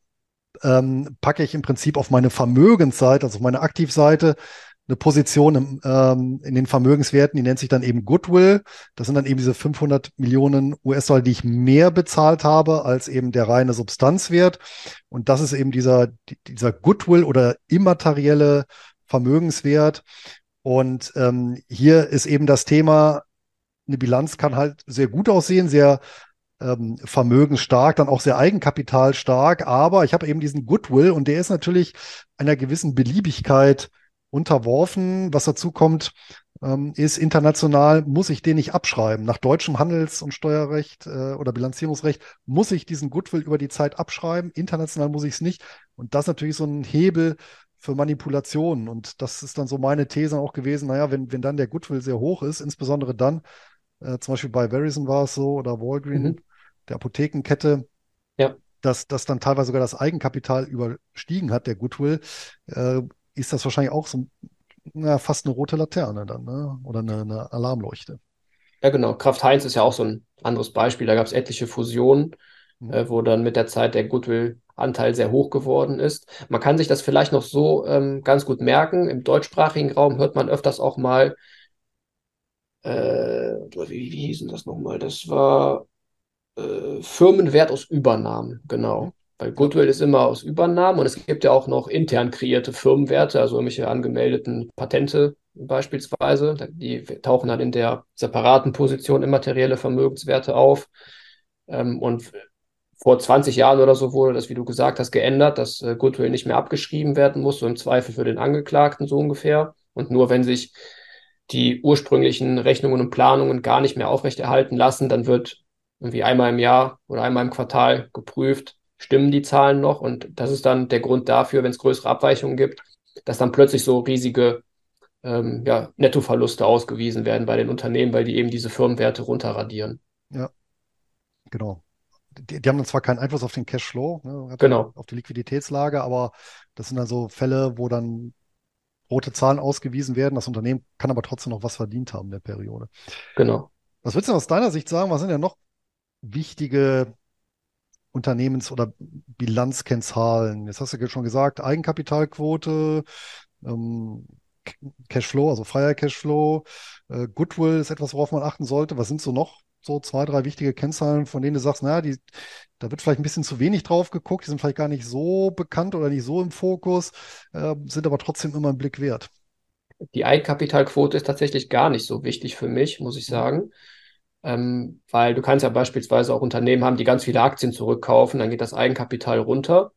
A: ähm, packe ich im Prinzip auf meine Vermögensseite, also auf meine Aktivseite, eine Position im, ähm, in den Vermögenswerten, die nennt sich dann eben Goodwill. Das sind dann eben diese 500 Millionen US-Dollar, die ich mehr bezahlt habe als eben der reine Substanzwert. Und das ist eben dieser, dieser Goodwill oder immaterielle Vermögenswert. Und ähm, hier ist eben das Thema, eine Bilanz kann halt sehr gut aussehen, sehr ähm, vermögensstark, dann auch sehr eigenkapitalstark. Aber ich habe eben diesen Goodwill und der ist natürlich einer gewissen Beliebigkeit unterworfen. Was dazu kommt, ähm, ist international muss ich den nicht abschreiben. Nach deutschem Handels- und Steuerrecht äh, oder Bilanzierungsrecht muss ich diesen Goodwill über die Zeit abschreiben. International muss ich es nicht. Und das ist natürlich so ein Hebel für Manipulationen. Und das ist dann so meine These auch gewesen. Naja, wenn, wenn dann der Goodwill sehr hoch ist, insbesondere dann, äh, zum Beispiel bei Verizon war es so oder Walgreen, mhm. der Apothekenkette, ja. dass, dass dann teilweise sogar das Eigenkapital überstiegen hat, der Goodwill, äh, ist das wahrscheinlich auch so na, fast eine rote Laterne dann, ne? Oder eine, eine Alarmleuchte.
B: Ja, genau. Kraft Heinz ist ja auch so ein anderes Beispiel. Da gab es etliche Fusionen, mhm. äh, wo dann mit der Zeit der Goodwill-Anteil sehr hoch geworden ist. Man kann sich das vielleicht noch so ähm, ganz gut merken. Im deutschsprachigen Raum hört man öfters auch mal, äh, wie, wie hieß denn das nochmal? Das war äh, Firmenwert aus Übernahmen, genau. Weil Goodwill ist immer aus Übernahmen und es gibt ja auch noch intern kreierte Firmenwerte, also irgendwelche angemeldeten Patente beispielsweise. Die tauchen dann in der separaten Position immaterielle Vermögenswerte auf. Ähm, und vor 20 Jahren oder so wurde das, wie du gesagt hast, geändert, dass äh, Goodwill nicht mehr abgeschrieben werden muss, so im Zweifel für den Angeklagten so ungefähr. Und nur wenn sich die ursprünglichen Rechnungen und Planungen gar nicht mehr aufrechterhalten lassen. Dann wird irgendwie einmal im Jahr oder einmal im Quartal geprüft, stimmen die Zahlen noch? Und das ist dann der Grund dafür, wenn es größere Abweichungen gibt, dass dann plötzlich so riesige ähm, ja, Nettoverluste ausgewiesen werden bei den Unternehmen, weil die eben diese Firmenwerte runterradieren.
A: Ja, genau. Die, die haben dann zwar keinen Einfluss auf den Cashflow, ne,
B: genau.
A: auf die Liquiditätslage, aber das sind dann so Fälle, wo dann rote Zahlen ausgewiesen werden. Das Unternehmen kann aber trotzdem noch was verdient haben in der Periode.
B: Genau.
A: Was würdest du aus deiner Sicht sagen? Was sind ja noch wichtige Unternehmens- oder Bilanzkennzahlen? Jetzt hast du schon gesagt, Eigenkapitalquote, ähm, Cashflow, also freier Cashflow, äh, Goodwill ist etwas, worauf man achten sollte. Was sind so noch so zwei, drei wichtige Kennzahlen, von denen du sagst, naja, die, da wird vielleicht ein bisschen zu wenig drauf geguckt, die sind vielleicht gar nicht so bekannt oder nicht so im Fokus, äh, sind aber trotzdem immer einen Blick wert.
B: Die Eigenkapitalquote ist tatsächlich gar nicht so wichtig für mich, muss ich sagen. Ähm, weil du kannst ja beispielsweise auch Unternehmen haben, die ganz viele Aktien zurückkaufen, dann geht das Eigenkapital runter.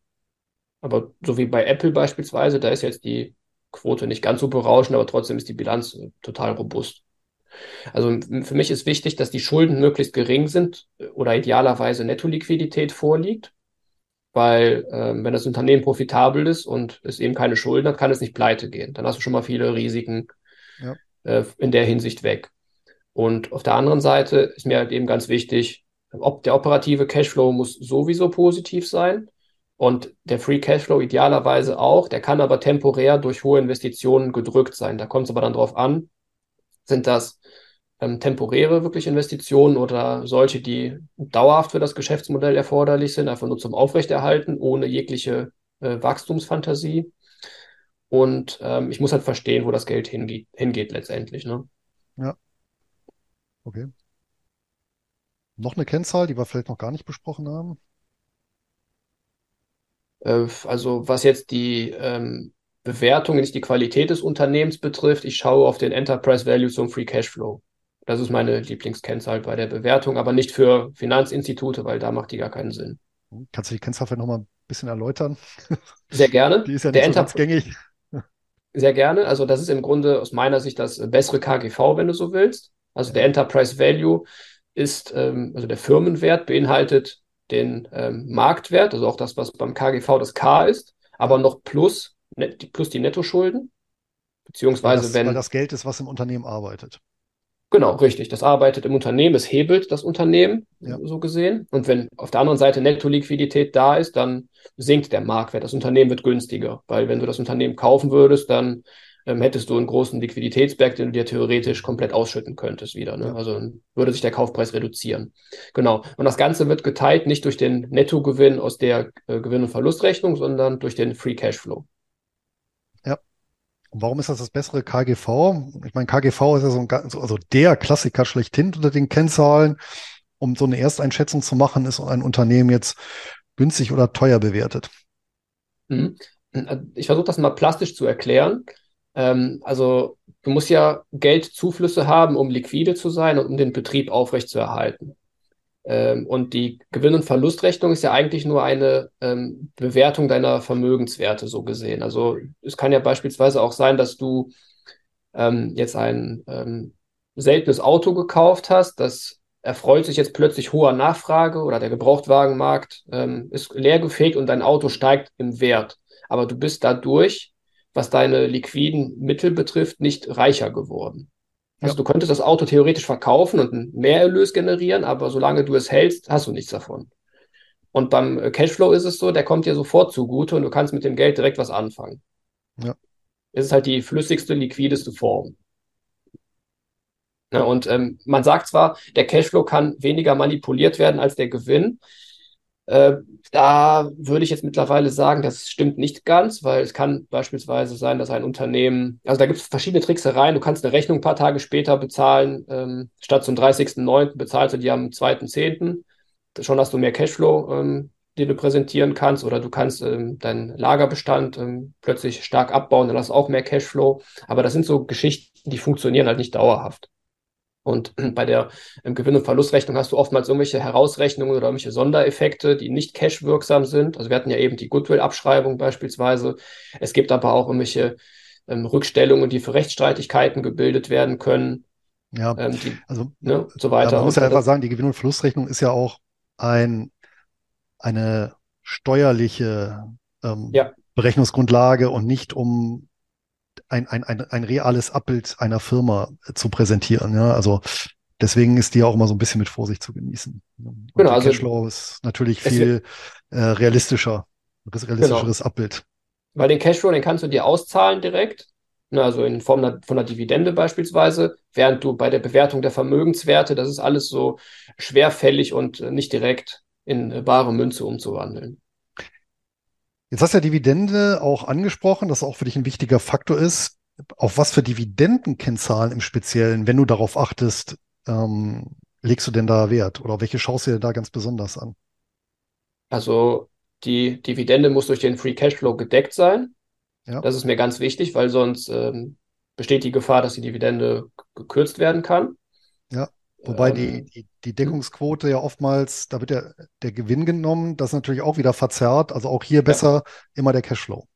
B: Aber so wie bei Apple beispielsweise, da ist jetzt die Quote nicht ganz so berauschend, aber trotzdem ist die Bilanz äh, total robust. Also für mich ist wichtig, dass die Schulden möglichst gering sind äh, oder idealerweise Nettoliquidität vorliegt, weil ähm, wenn das Unternehmen profitabel ist und es eben keine Schulden hat, kann es nicht pleite gehen. Dann hast du schon mal viele Risiken ja. äh, in der Hinsicht weg. Und auf der anderen Seite ist mir halt eben ganz wichtig, ob der operative Cashflow muss sowieso positiv sein und der Free Cashflow idealerweise auch. Der kann aber temporär durch hohe Investitionen gedrückt sein. Da kommt es aber dann drauf an, sind das ähm, temporäre wirklich Investitionen oder solche, die dauerhaft für das Geschäftsmodell erforderlich sind, einfach nur zum Aufrechterhalten, ohne jegliche äh, Wachstumsfantasie. Und ähm, ich muss halt verstehen, wo das Geld hingeht, hingeht letztendlich. Ne?
A: Ja. Okay. Noch eine Kennzahl, die wir vielleicht noch gar nicht besprochen haben?
B: Äh, also was jetzt die ähm, Bewertung, nicht die Qualität des Unternehmens betrifft, ich schaue auf den Enterprise Value zum Free Cashflow. Das ist meine Lieblingskennzahl bei der Bewertung, aber nicht für Finanzinstitute, weil da macht die gar keinen Sinn.
A: Kannst du die Kennzahl vielleicht nochmal ein bisschen erläutern?
B: Sehr gerne.
A: Die ist ja nicht der so ganz gängig.
B: Sehr gerne. Also das ist im Grunde aus meiner Sicht das bessere KGV, wenn du so willst. Also der Enterprise Value ist, ähm, also der Firmenwert beinhaltet den ähm, Marktwert, also auch das, was beim KGV das K ist, aber noch plus net, plus die Nettoschulden. Beziehungsweise,
A: das,
B: wenn.
A: Weil das Geld ist, was im Unternehmen arbeitet.
B: Genau, richtig. Das arbeitet im Unternehmen, es hebelt das Unternehmen, ja. so gesehen. Und wenn auf der anderen Seite Netto-Liquidität da ist, dann sinkt der Marktwert. Das Unternehmen wird günstiger, weil wenn du das Unternehmen kaufen würdest, dann ähm, hättest du einen großen Liquiditätsberg, den du dir theoretisch komplett ausschütten könntest wieder. Ne? Ja. Also würde sich der Kaufpreis reduzieren. Genau. Und das Ganze wird geteilt nicht durch den Nettogewinn aus der äh, Gewinn- und Verlustrechnung, sondern durch den Free Cashflow.
A: Und warum ist das das bessere KGV? Ich meine, KGV ist ja so ein, also der Klassiker schlechthin unter den Kennzahlen. Um so eine Ersteinschätzung zu machen, ist ein Unternehmen jetzt günstig oder teuer bewertet?
B: Mhm. Ich versuche das mal plastisch zu erklären. Ähm, also du musst ja Geldzuflüsse haben, um liquide zu sein und um den Betrieb aufrechtzuerhalten. Ähm, und die Gewinn- und Verlustrechnung ist ja eigentlich nur eine ähm, Bewertung deiner Vermögenswerte, so gesehen. Also es kann ja beispielsweise auch sein, dass du ähm, jetzt ein ähm, seltenes Auto gekauft hast, das erfreut sich jetzt plötzlich hoher Nachfrage oder der Gebrauchtwagenmarkt ähm, ist leergefegt und dein Auto steigt im Wert. Aber du bist dadurch, was deine liquiden Mittel betrifft, nicht reicher geworden. Also ja. du könntest das Auto theoretisch verkaufen und einen Mehrerlös generieren, aber solange du es hältst, hast du nichts davon. Und beim äh, Cashflow ist es so, der kommt dir sofort zugute und du kannst mit dem Geld direkt was anfangen. Ja. Es ist halt die flüssigste, liquideste Form. Ja, und ähm, man sagt zwar, der Cashflow kann weniger manipuliert werden als der Gewinn, äh, da würde ich jetzt mittlerweile sagen, das stimmt nicht ganz, weil es kann beispielsweise sein, dass ein Unternehmen, also da gibt es verschiedene Tricksereien, du kannst eine Rechnung ein paar Tage später bezahlen, ähm, statt zum 30.09. bezahlst du die am 2.10. Schon hast du mehr Cashflow, ähm, den du präsentieren kannst, oder du kannst ähm, deinen Lagerbestand ähm, plötzlich stark abbauen, dann hast du auch mehr Cashflow. Aber das sind so Geschichten, die funktionieren halt nicht dauerhaft. Und bei der ähm, Gewinn- und Verlustrechnung hast du oftmals irgendwelche Herausrechnungen oder irgendwelche Sondereffekte, die nicht cashwirksam sind. Also wir hatten ja eben die Goodwill-Abschreibung beispielsweise. Es gibt aber auch irgendwelche ähm, Rückstellungen, die für Rechtsstreitigkeiten gebildet werden können.
A: Ja, ähm, die, also
B: ne, so weiter.
A: Man muss ja einfach sagen, die Gewinn- und Verlustrechnung ist ja auch ein, eine steuerliche ähm, ja. Berechnungsgrundlage und nicht um ein, ein, ein, ein reales Abbild einer Firma zu präsentieren. Ja? Also deswegen ist die auch immer so ein bisschen mit Vorsicht zu genießen. Und genau, also Cashflow ist natürlich viel äh, realistischer, realistischeres genau. Abbild.
B: Weil den Cashflow, den kannst du dir auszahlen direkt, ne, also in Form einer, von einer Dividende beispielsweise, während du bei der Bewertung der Vermögenswerte, das ist alles so schwerfällig und nicht direkt in bare Münze umzuwandeln.
A: Jetzt hast du ja Dividende auch angesprochen, das auch für dich ein wichtiger Faktor ist. Auf was für Dividendenkennzahlen im Speziellen, wenn du darauf achtest, ähm, legst du denn da Wert? Oder welche schaust du dir da ganz besonders an?
B: Also die Dividende muss durch den Free Cashflow gedeckt sein. Ja. Das ist mir ganz wichtig, weil sonst ähm, besteht die Gefahr, dass die Dividende gekürzt werden kann.
A: Ja. Wobei die, ähm, die, die, Deckungsquote ja oftmals, da wird ja der Gewinn genommen, das ist natürlich auch wieder verzerrt. Also auch hier besser ja. immer der Cashflow.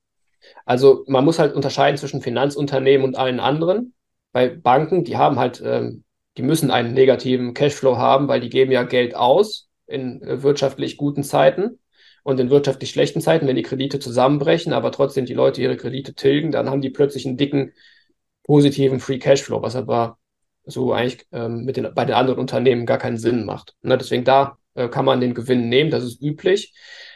B: Also man muss halt unterscheiden zwischen Finanzunternehmen und allen anderen. Bei Banken, die haben halt, ähm, die müssen einen negativen Cashflow haben, weil die geben ja Geld aus in äh, wirtschaftlich guten Zeiten und in wirtschaftlich schlechten Zeiten, wenn die Kredite zusammenbrechen, aber trotzdem die Leute ihre Kredite tilgen, dann haben die plötzlich einen dicken positiven Free Cashflow, was aber so eigentlich ähm, mit den, bei den anderen Unternehmen gar keinen Sinn macht. Ne? Deswegen da äh, kann man den Gewinn nehmen, das ist üblich.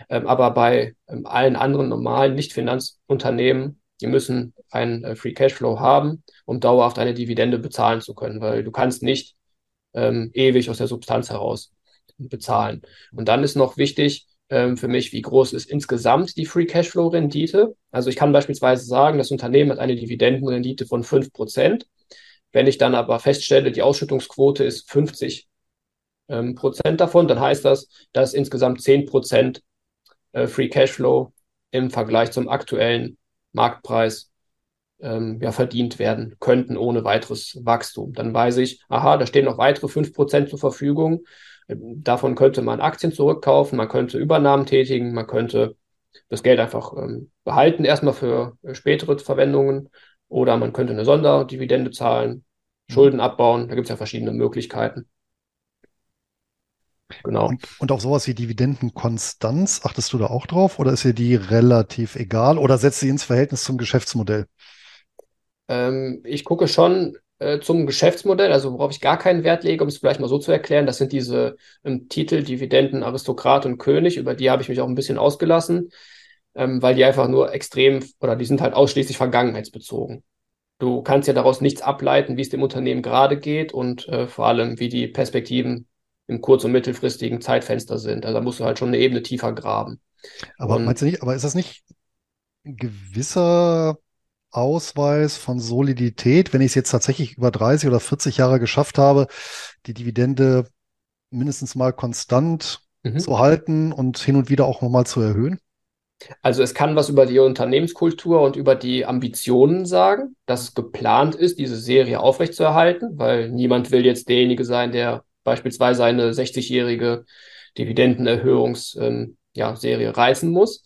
B: Ähm, aber bei ähm, allen anderen normalen Nicht-Finanzunternehmen, die müssen einen äh, Free Cashflow haben, um dauerhaft eine Dividende bezahlen zu können, weil du kannst nicht ähm, ewig aus der Substanz heraus bezahlen. Und dann ist noch wichtig, ähm, für mich, wie groß ist insgesamt die Free Cashflow Rendite. Also ich kann beispielsweise sagen, das Unternehmen hat eine Dividendenrendite von 5%. Wenn ich dann aber feststelle, die Ausschüttungsquote ist 50 ähm, Prozent davon, dann heißt das, dass insgesamt 10 Prozent äh, Free Cashflow im Vergleich zum aktuellen Marktpreis ähm, ja, verdient werden könnten ohne weiteres Wachstum. Dann weiß ich, aha, da stehen noch weitere 5 Prozent zur Verfügung. Davon könnte man Aktien zurückkaufen, man könnte Übernahmen tätigen, man könnte das Geld einfach ähm, behalten, erstmal für äh, spätere Verwendungen oder man könnte eine Sonderdividende zahlen, mhm. Schulden abbauen. Da gibt es ja verschiedene Möglichkeiten.
A: Genau. Und, und auf sowas wie Dividendenkonstanz, achtest du da auch drauf oder ist dir die relativ egal oder setzt sie ins Verhältnis zum Geschäftsmodell?
B: Ähm, ich gucke schon äh, zum Geschäftsmodell, also worauf ich gar keinen Wert lege, um es vielleicht mal so zu erklären, das sind diese ähm, Titel Dividenden, Aristokrat und König, über die habe ich mich auch ein bisschen ausgelassen ähm, weil die einfach nur extrem oder die sind halt ausschließlich vergangenheitsbezogen. Du kannst ja daraus nichts ableiten, wie es dem Unternehmen gerade geht und äh, vor allem, wie die Perspektiven im kurz- und mittelfristigen Zeitfenster sind. Also da musst du halt schon eine Ebene tiefer graben.
A: Aber und, meinst du nicht, aber ist das nicht ein gewisser Ausweis von Solidität, wenn ich es jetzt tatsächlich über 30 oder 40 Jahre geschafft habe, die Dividende mindestens mal konstant mhm. zu halten und hin und wieder auch nochmal zu erhöhen?
B: Also es kann was über die Unternehmenskultur und über die Ambitionen sagen, dass es geplant ist, diese Serie aufrechtzuerhalten, weil niemand will jetzt derjenige sein, der beispielsweise eine 60-jährige Dividendenerhöhungsserie ähm, ja, reißen muss.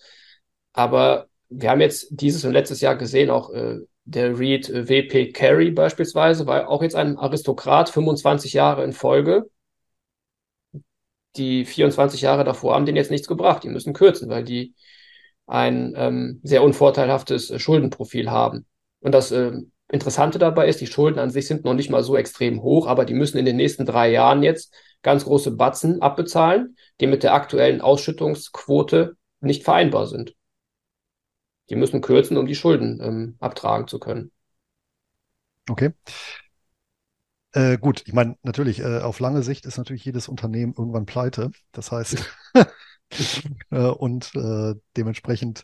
B: Aber wir haben jetzt dieses und letztes Jahr gesehen, auch äh, der Reed äh, WP Carey beispielsweise, war auch jetzt ein Aristokrat, 25 Jahre in Folge. Die 24 Jahre davor haben denen jetzt nichts gebracht. Die müssen kürzen, weil die ein ähm, sehr unvorteilhaftes äh, Schuldenprofil haben. Und das äh, Interessante dabei ist, die Schulden an sich sind noch nicht mal so extrem hoch, aber die müssen in den nächsten drei Jahren jetzt ganz große Batzen abbezahlen, die mit der aktuellen Ausschüttungsquote nicht vereinbar sind. Die müssen kürzen, um die Schulden ähm, abtragen zu können.
A: Okay. Äh, gut, ich meine, natürlich, äh, auf lange Sicht ist natürlich jedes Unternehmen irgendwann pleite. Das heißt, und äh, dementsprechend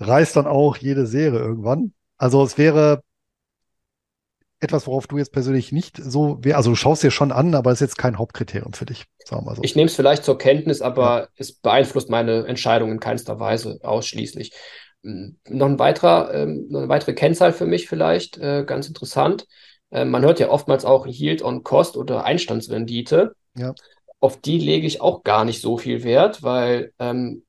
A: reißt dann auch jede Serie irgendwann. Also es wäre etwas, worauf du jetzt persönlich nicht so, also du schaust dir schon an, aber es ist jetzt kein Hauptkriterium für dich,
B: sagen wir so. Ich nehme es vielleicht zur Kenntnis, aber ja. es beeinflusst meine Entscheidung in keinster Weise ausschließlich. Hm, noch ein weiterer, ähm, noch eine weitere Kennzahl für mich vielleicht, äh, ganz interessant. Äh, man hört ja oftmals auch Yield on Cost oder Einstandsrendite. Ja auf die lege ich auch gar nicht so viel Wert, weil ähm,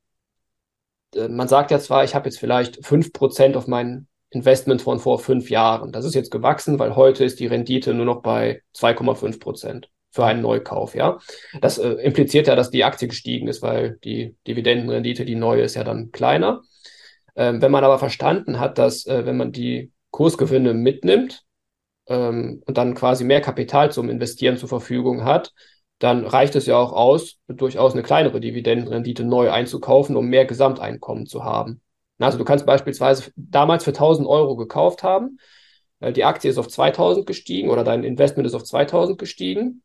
B: äh, man sagt ja zwar, ich habe jetzt vielleicht 5% auf mein Investment von vor fünf Jahren. Das ist jetzt gewachsen, weil heute ist die Rendite nur noch bei 2,5 Prozent für einen Neukauf, ja. Das äh, impliziert ja, dass die Aktie gestiegen ist, weil die Dividendenrendite, die neue, ist ja dann kleiner. Ähm, wenn man aber verstanden hat, dass äh, wenn man die Kursgewinne mitnimmt ähm, und dann quasi mehr Kapital zum Investieren zur Verfügung hat, dann reicht es ja auch aus, durchaus eine kleinere Dividendenrendite neu einzukaufen, um mehr Gesamteinkommen zu haben. Also du kannst beispielsweise damals für 1000 Euro gekauft haben, äh, die Aktie ist auf 2000 gestiegen oder dein Investment ist auf 2000 gestiegen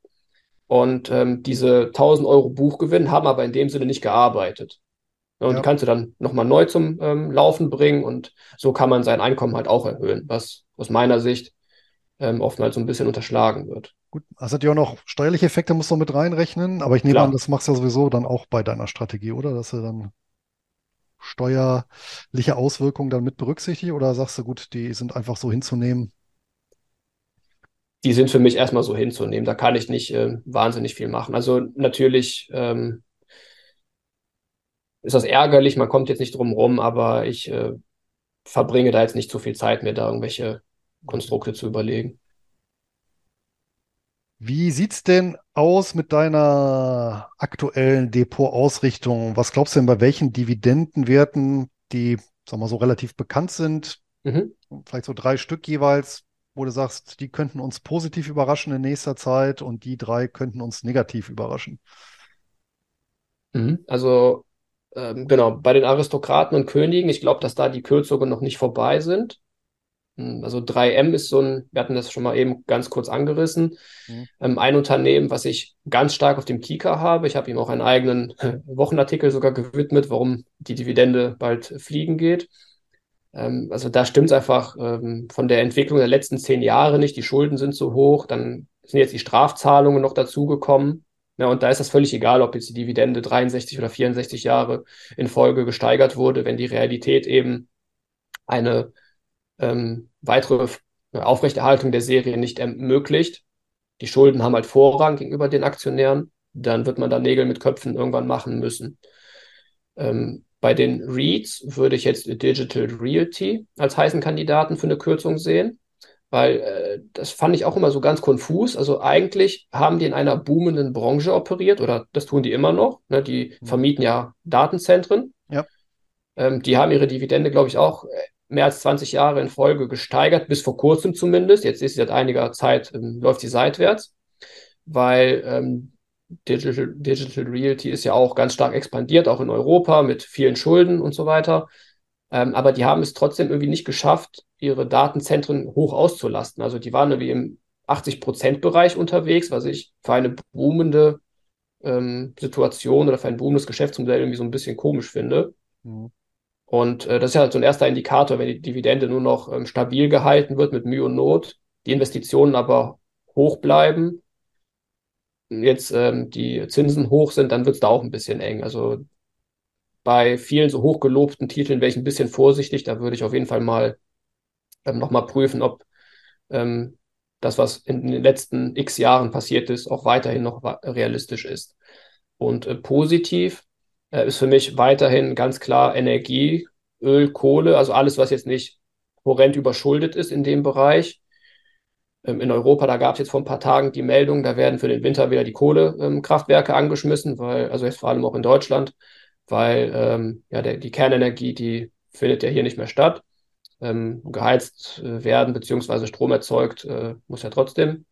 B: und ähm, diese 1000 Euro Buchgewinn haben aber in dem Sinne nicht gearbeitet. Und ja. die kannst du dann nochmal neu zum ähm, Laufen bringen und so kann man sein Einkommen halt auch erhöhen, was aus meiner Sicht ähm, oftmals so ein bisschen unterschlagen wird.
A: Gut, also hat ja auch noch steuerliche Effekte, musst du mit reinrechnen, aber ich nehme Klar. an, das machst du ja sowieso dann auch bei deiner Strategie, oder? Dass du dann steuerliche Auswirkungen dann mit berücksichtigt oder sagst du, gut, die sind einfach so hinzunehmen?
B: Die sind für mich erstmal so hinzunehmen. Da kann ich nicht äh, wahnsinnig viel machen. Also natürlich ähm, ist das ärgerlich, man kommt jetzt nicht drum rum, aber ich äh, verbringe da jetzt nicht so viel Zeit, mir da irgendwelche Konstrukte zu überlegen.
A: Wie sieht's denn aus mit deiner aktuellen Depotausrichtung? Was glaubst du denn, bei welchen Dividendenwerten, die, sagen wir so, relativ bekannt sind, mhm. vielleicht so drei Stück jeweils, wo du sagst, die könnten uns positiv überraschen in nächster Zeit und die drei könnten uns negativ überraschen?
B: Mhm. Also ähm, genau, bei den Aristokraten und Königen, ich glaube, dass da die Kürzungen noch nicht vorbei sind. Hm, also 3M ist so ein, wir hatten das schon mal eben ganz kurz angerissen, mhm. ähm, ein Unternehmen, was ich ganz stark auf dem Kika habe. Ich habe ihm auch einen eigenen Wochenartikel sogar gewidmet, warum die Dividende bald fliegen geht. Ähm, also da stimmt es einfach ähm, von der Entwicklung der letzten zehn Jahre nicht. Die Schulden sind so hoch, dann sind jetzt die Strafzahlungen noch dazugekommen. Ja, und da ist das völlig egal, ob jetzt die Dividende 63 oder 64 Jahre in Folge gesteigert wurde, wenn die Realität eben eine ähm, weitere Aufrechterhaltung der Serie nicht ermöglicht. Die Schulden haben halt Vorrang gegenüber den Aktionären. Dann wird man da Nägel mit Köpfen irgendwann machen müssen. Ähm, bei den REITs würde ich jetzt Digital Realty als heißen Kandidaten für eine Kürzung sehen, weil äh, das fand ich auch immer so ganz konfus. Also eigentlich haben die in einer boomenden Branche operiert oder das tun die immer noch. Ne? Die mhm. vermieten ja Datenzentren. Ja. Ähm, die haben ihre Dividende, glaube ich, auch äh, mehr als 20 Jahre in Folge gesteigert, bis vor kurzem zumindest. Jetzt ist sie seit einiger Zeit, ähm, läuft sie seitwärts, weil ähm, Digital, Digital Realty ist ja auch ganz stark expandiert, auch in Europa mit vielen Schulden und so weiter. Ähm, aber die haben es trotzdem irgendwie nicht geschafft, ihre Datenzentren hoch auszulasten. Also die waren irgendwie im 80-Prozent-Bereich unterwegs, was ich für eine boomende ähm, Situation oder für ein boomendes Geschäftsmodell irgendwie so ein bisschen komisch finde. Mhm. Und äh, das ist ja halt so ein erster Indikator, wenn die Dividende nur noch ähm, stabil gehalten wird mit Mühe und Not, die Investitionen aber hoch bleiben, jetzt ähm, die Zinsen hoch sind, dann wird es da auch ein bisschen eng. Also bei vielen so hochgelobten Titeln wäre ich ein bisschen vorsichtig. Da würde ich auf jeden Fall mal ähm, nochmal prüfen, ob ähm, das, was in den letzten x Jahren passiert ist, auch weiterhin noch realistisch ist. Und äh, positiv äh, ist für mich weiterhin ganz klar Energie, Öl, Kohle, also alles, was jetzt nicht horrend überschuldet ist in dem Bereich. Ähm, in Europa, da gab es jetzt vor ein paar Tagen die Meldung, da werden für den Winter wieder die Kohlekraftwerke ähm, angeschmissen, weil, also jetzt vor allem auch in Deutschland, weil ähm, ja der, die Kernenergie, die findet ja hier nicht mehr statt. Ähm, geheizt äh, werden beziehungsweise Strom erzeugt, äh, muss ja trotzdem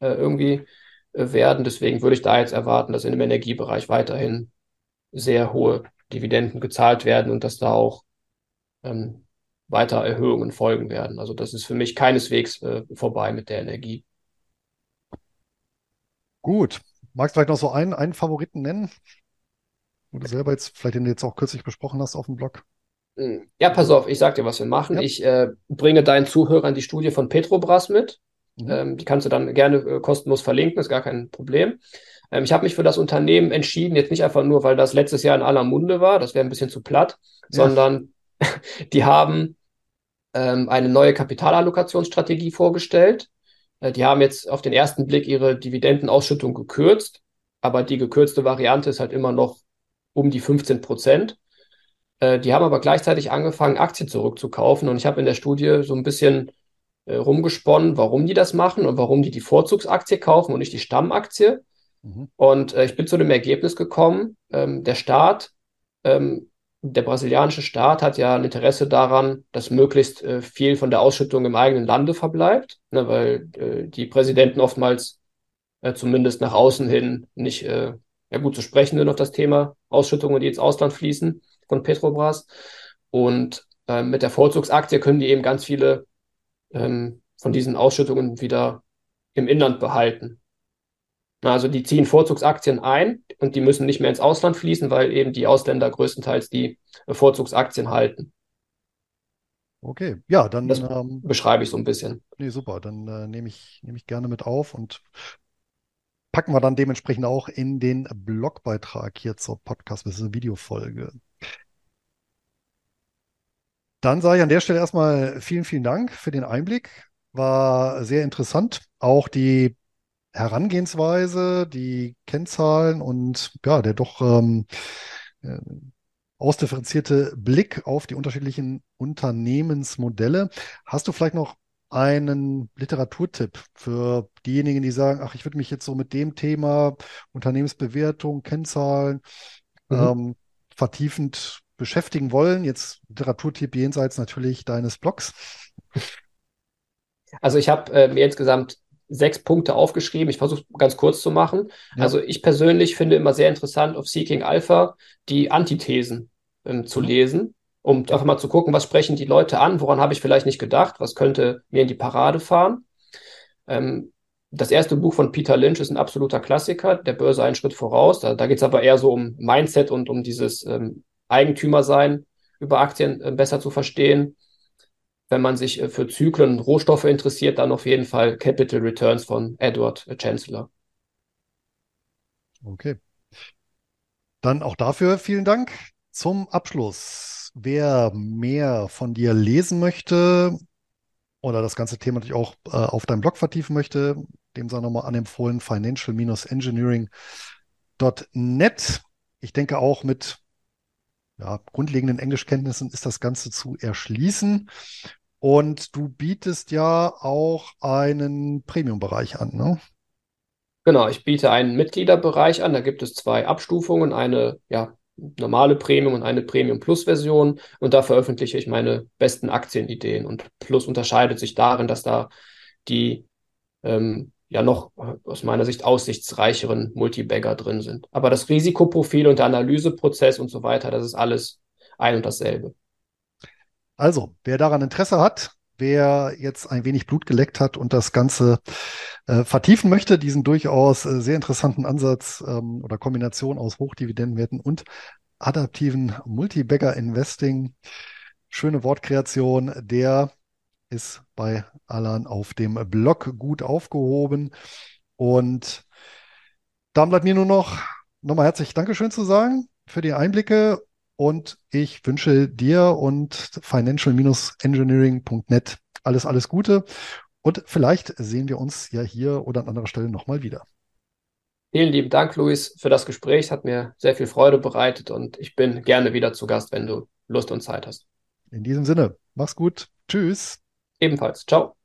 B: äh, irgendwie äh, werden. Deswegen würde ich da jetzt erwarten, dass in dem Energiebereich weiterhin sehr hohe Dividenden gezahlt werden und dass da auch ähm, weiter Erhöhungen folgen werden. Also das ist für mich keineswegs äh, vorbei mit der Energie.
A: Gut. Magst du vielleicht noch so einen, einen Favoriten nennen? Wo du selber jetzt, vielleicht den du jetzt auch kürzlich besprochen hast auf dem Blog?
B: Hm. Ja, pass auf, ich sag dir, was wir machen. Ja. Ich äh, bringe deinen Zuhörern die Studie von Petrobras mit. Mhm. Ähm, die kannst du dann gerne äh, kostenlos verlinken, ist gar kein Problem. Ähm, ich habe mich für das Unternehmen entschieden, jetzt nicht einfach nur, weil das letztes Jahr in aller Munde war, das wäre ein bisschen zu platt, ja. sondern die haben ähm, eine neue Kapitalallokationsstrategie vorgestellt. Äh, die haben jetzt auf den ersten Blick ihre Dividendenausschüttung gekürzt, aber die gekürzte Variante ist halt immer noch um die 15 Prozent. Äh, die haben aber gleichzeitig angefangen, Aktien zurückzukaufen. Und ich habe in der Studie so ein bisschen äh, rumgesponnen, warum die das machen und warum die die Vorzugsaktie kaufen und nicht die Stammaktie. Mhm. Und äh, ich bin zu dem Ergebnis gekommen, ähm, der Staat, ähm, der brasilianische Staat hat ja ein Interesse daran, dass möglichst äh, viel von der Ausschüttung im eigenen Lande verbleibt, ne, weil äh, die Präsidenten oftmals äh, zumindest nach außen hin nicht äh, ja, gut zu sprechen sind auf das Thema Ausschüttungen, die ins Ausland fließen von Petrobras. Und äh, mit der Vorzugsaktie können die eben ganz viele ähm, von diesen Ausschüttungen wieder im Inland behalten. Also die ziehen Vorzugsaktien ein und die müssen nicht mehr ins Ausland fließen, weil eben die Ausländer größtenteils die Vorzugsaktien halten.
A: Okay, ja, dann
B: das ähm, beschreibe ich so ein bisschen.
A: Nee, super, dann äh, nehme ich, nehme ich gerne mit auf und packen wir dann dementsprechend auch in den Blogbeitrag hier zur Podcast- bzw. Videofolge. Dann sage ich an der Stelle erstmal vielen, vielen Dank für den Einblick. War sehr interessant. Auch die Herangehensweise, die Kennzahlen und ja, der doch ähm, äh, ausdifferenzierte Blick auf die unterschiedlichen Unternehmensmodelle. Hast du vielleicht noch einen Literaturtipp für diejenigen, die sagen, ach, ich würde mich jetzt so mit dem Thema Unternehmensbewertung, Kennzahlen mhm. ähm, vertiefend beschäftigen wollen. Jetzt Literaturtipp jenseits natürlich deines Blogs.
B: Also ich habe äh, mir insgesamt sechs Punkte aufgeschrieben. Ich versuche ganz kurz zu machen. Ja. Also ich persönlich finde immer sehr interessant auf Seeking Alpha die Antithesen ähm, zu mhm. lesen, um einfach mal zu gucken, was sprechen die Leute an, woran habe ich vielleicht nicht gedacht, was könnte mir in die Parade fahren. Ähm, das erste Buch von Peter Lynch ist ein absoluter Klassiker, der Börse einen Schritt voraus. Da, da geht es aber eher so um Mindset und um dieses ähm, Eigentümer sein, über Aktien äh, besser zu verstehen. Wenn man sich äh, für Zyklen und Rohstoffe interessiert, dann auf jeden Fall Capital Returns von Edward Chancellor.
A: Okay. Dann auch dafür vielen Dank. Zum Abschluss, wer mehr von dir lesen möchte oder das ganze Thema natürlich auch äh, auf deinem Blog vertiefen möchte, dem sei nochmal anempfohlen financial-engineering.net. Ich denke auch mit ja, grundlegenden Englischkenntnissen ist das Ganze zu erschließen. Und du bietest ja auch einen Premium-Bereich an, ne?
B: Genau, ich biete einen Mitgliederbereich an. Da gibt es zwei Abstufungen, eine ja, normale Premium und eine Premium Plus Version. Und da veröffentliche ich meine besten Aktienideen. Und Plus unterscheidet sich darin, dass da die ähm, ja noch aus meiner Sicht aussichtsreicheren Multibagger drin sind. Aber das Risikoprofil und der Analyseprozess und so weiter, das ist alles ein und dasselbe.
A: Also, wer daran Interesse hat, wer jetzt ein wenig Blut geleckt hat und das Ganze äh, vertiefen möchte, diesen durchaus äh, sehr interessanten Ansatz ähm, oder Kombination aus Hochdividendenwerten und adaptiven Multibagger Investing, schöne Wortkreation, der ist bei Alan auf dem Blog gut aufgehoben. Und dann bleibt mir nur noch nochmal herzlich Dankeschön zu sagen für die Einblicke und ich wünsche dir und financial-engineering.net alles, alles Gute. Und vielleicht sehen wir uns ja hier oder an anderer Stelle nochmal wieder.
B: Vielen lieben Dank, Luis, für das Gespräch. Es hat mir sehr viel Freude bereitet und ich bin gerne wieder zu Gast, wenn du Lust und Zeit hast.
A: In diesem Sinne, mach's gut. Tschüss.
B: Ebenfalls. Ciao.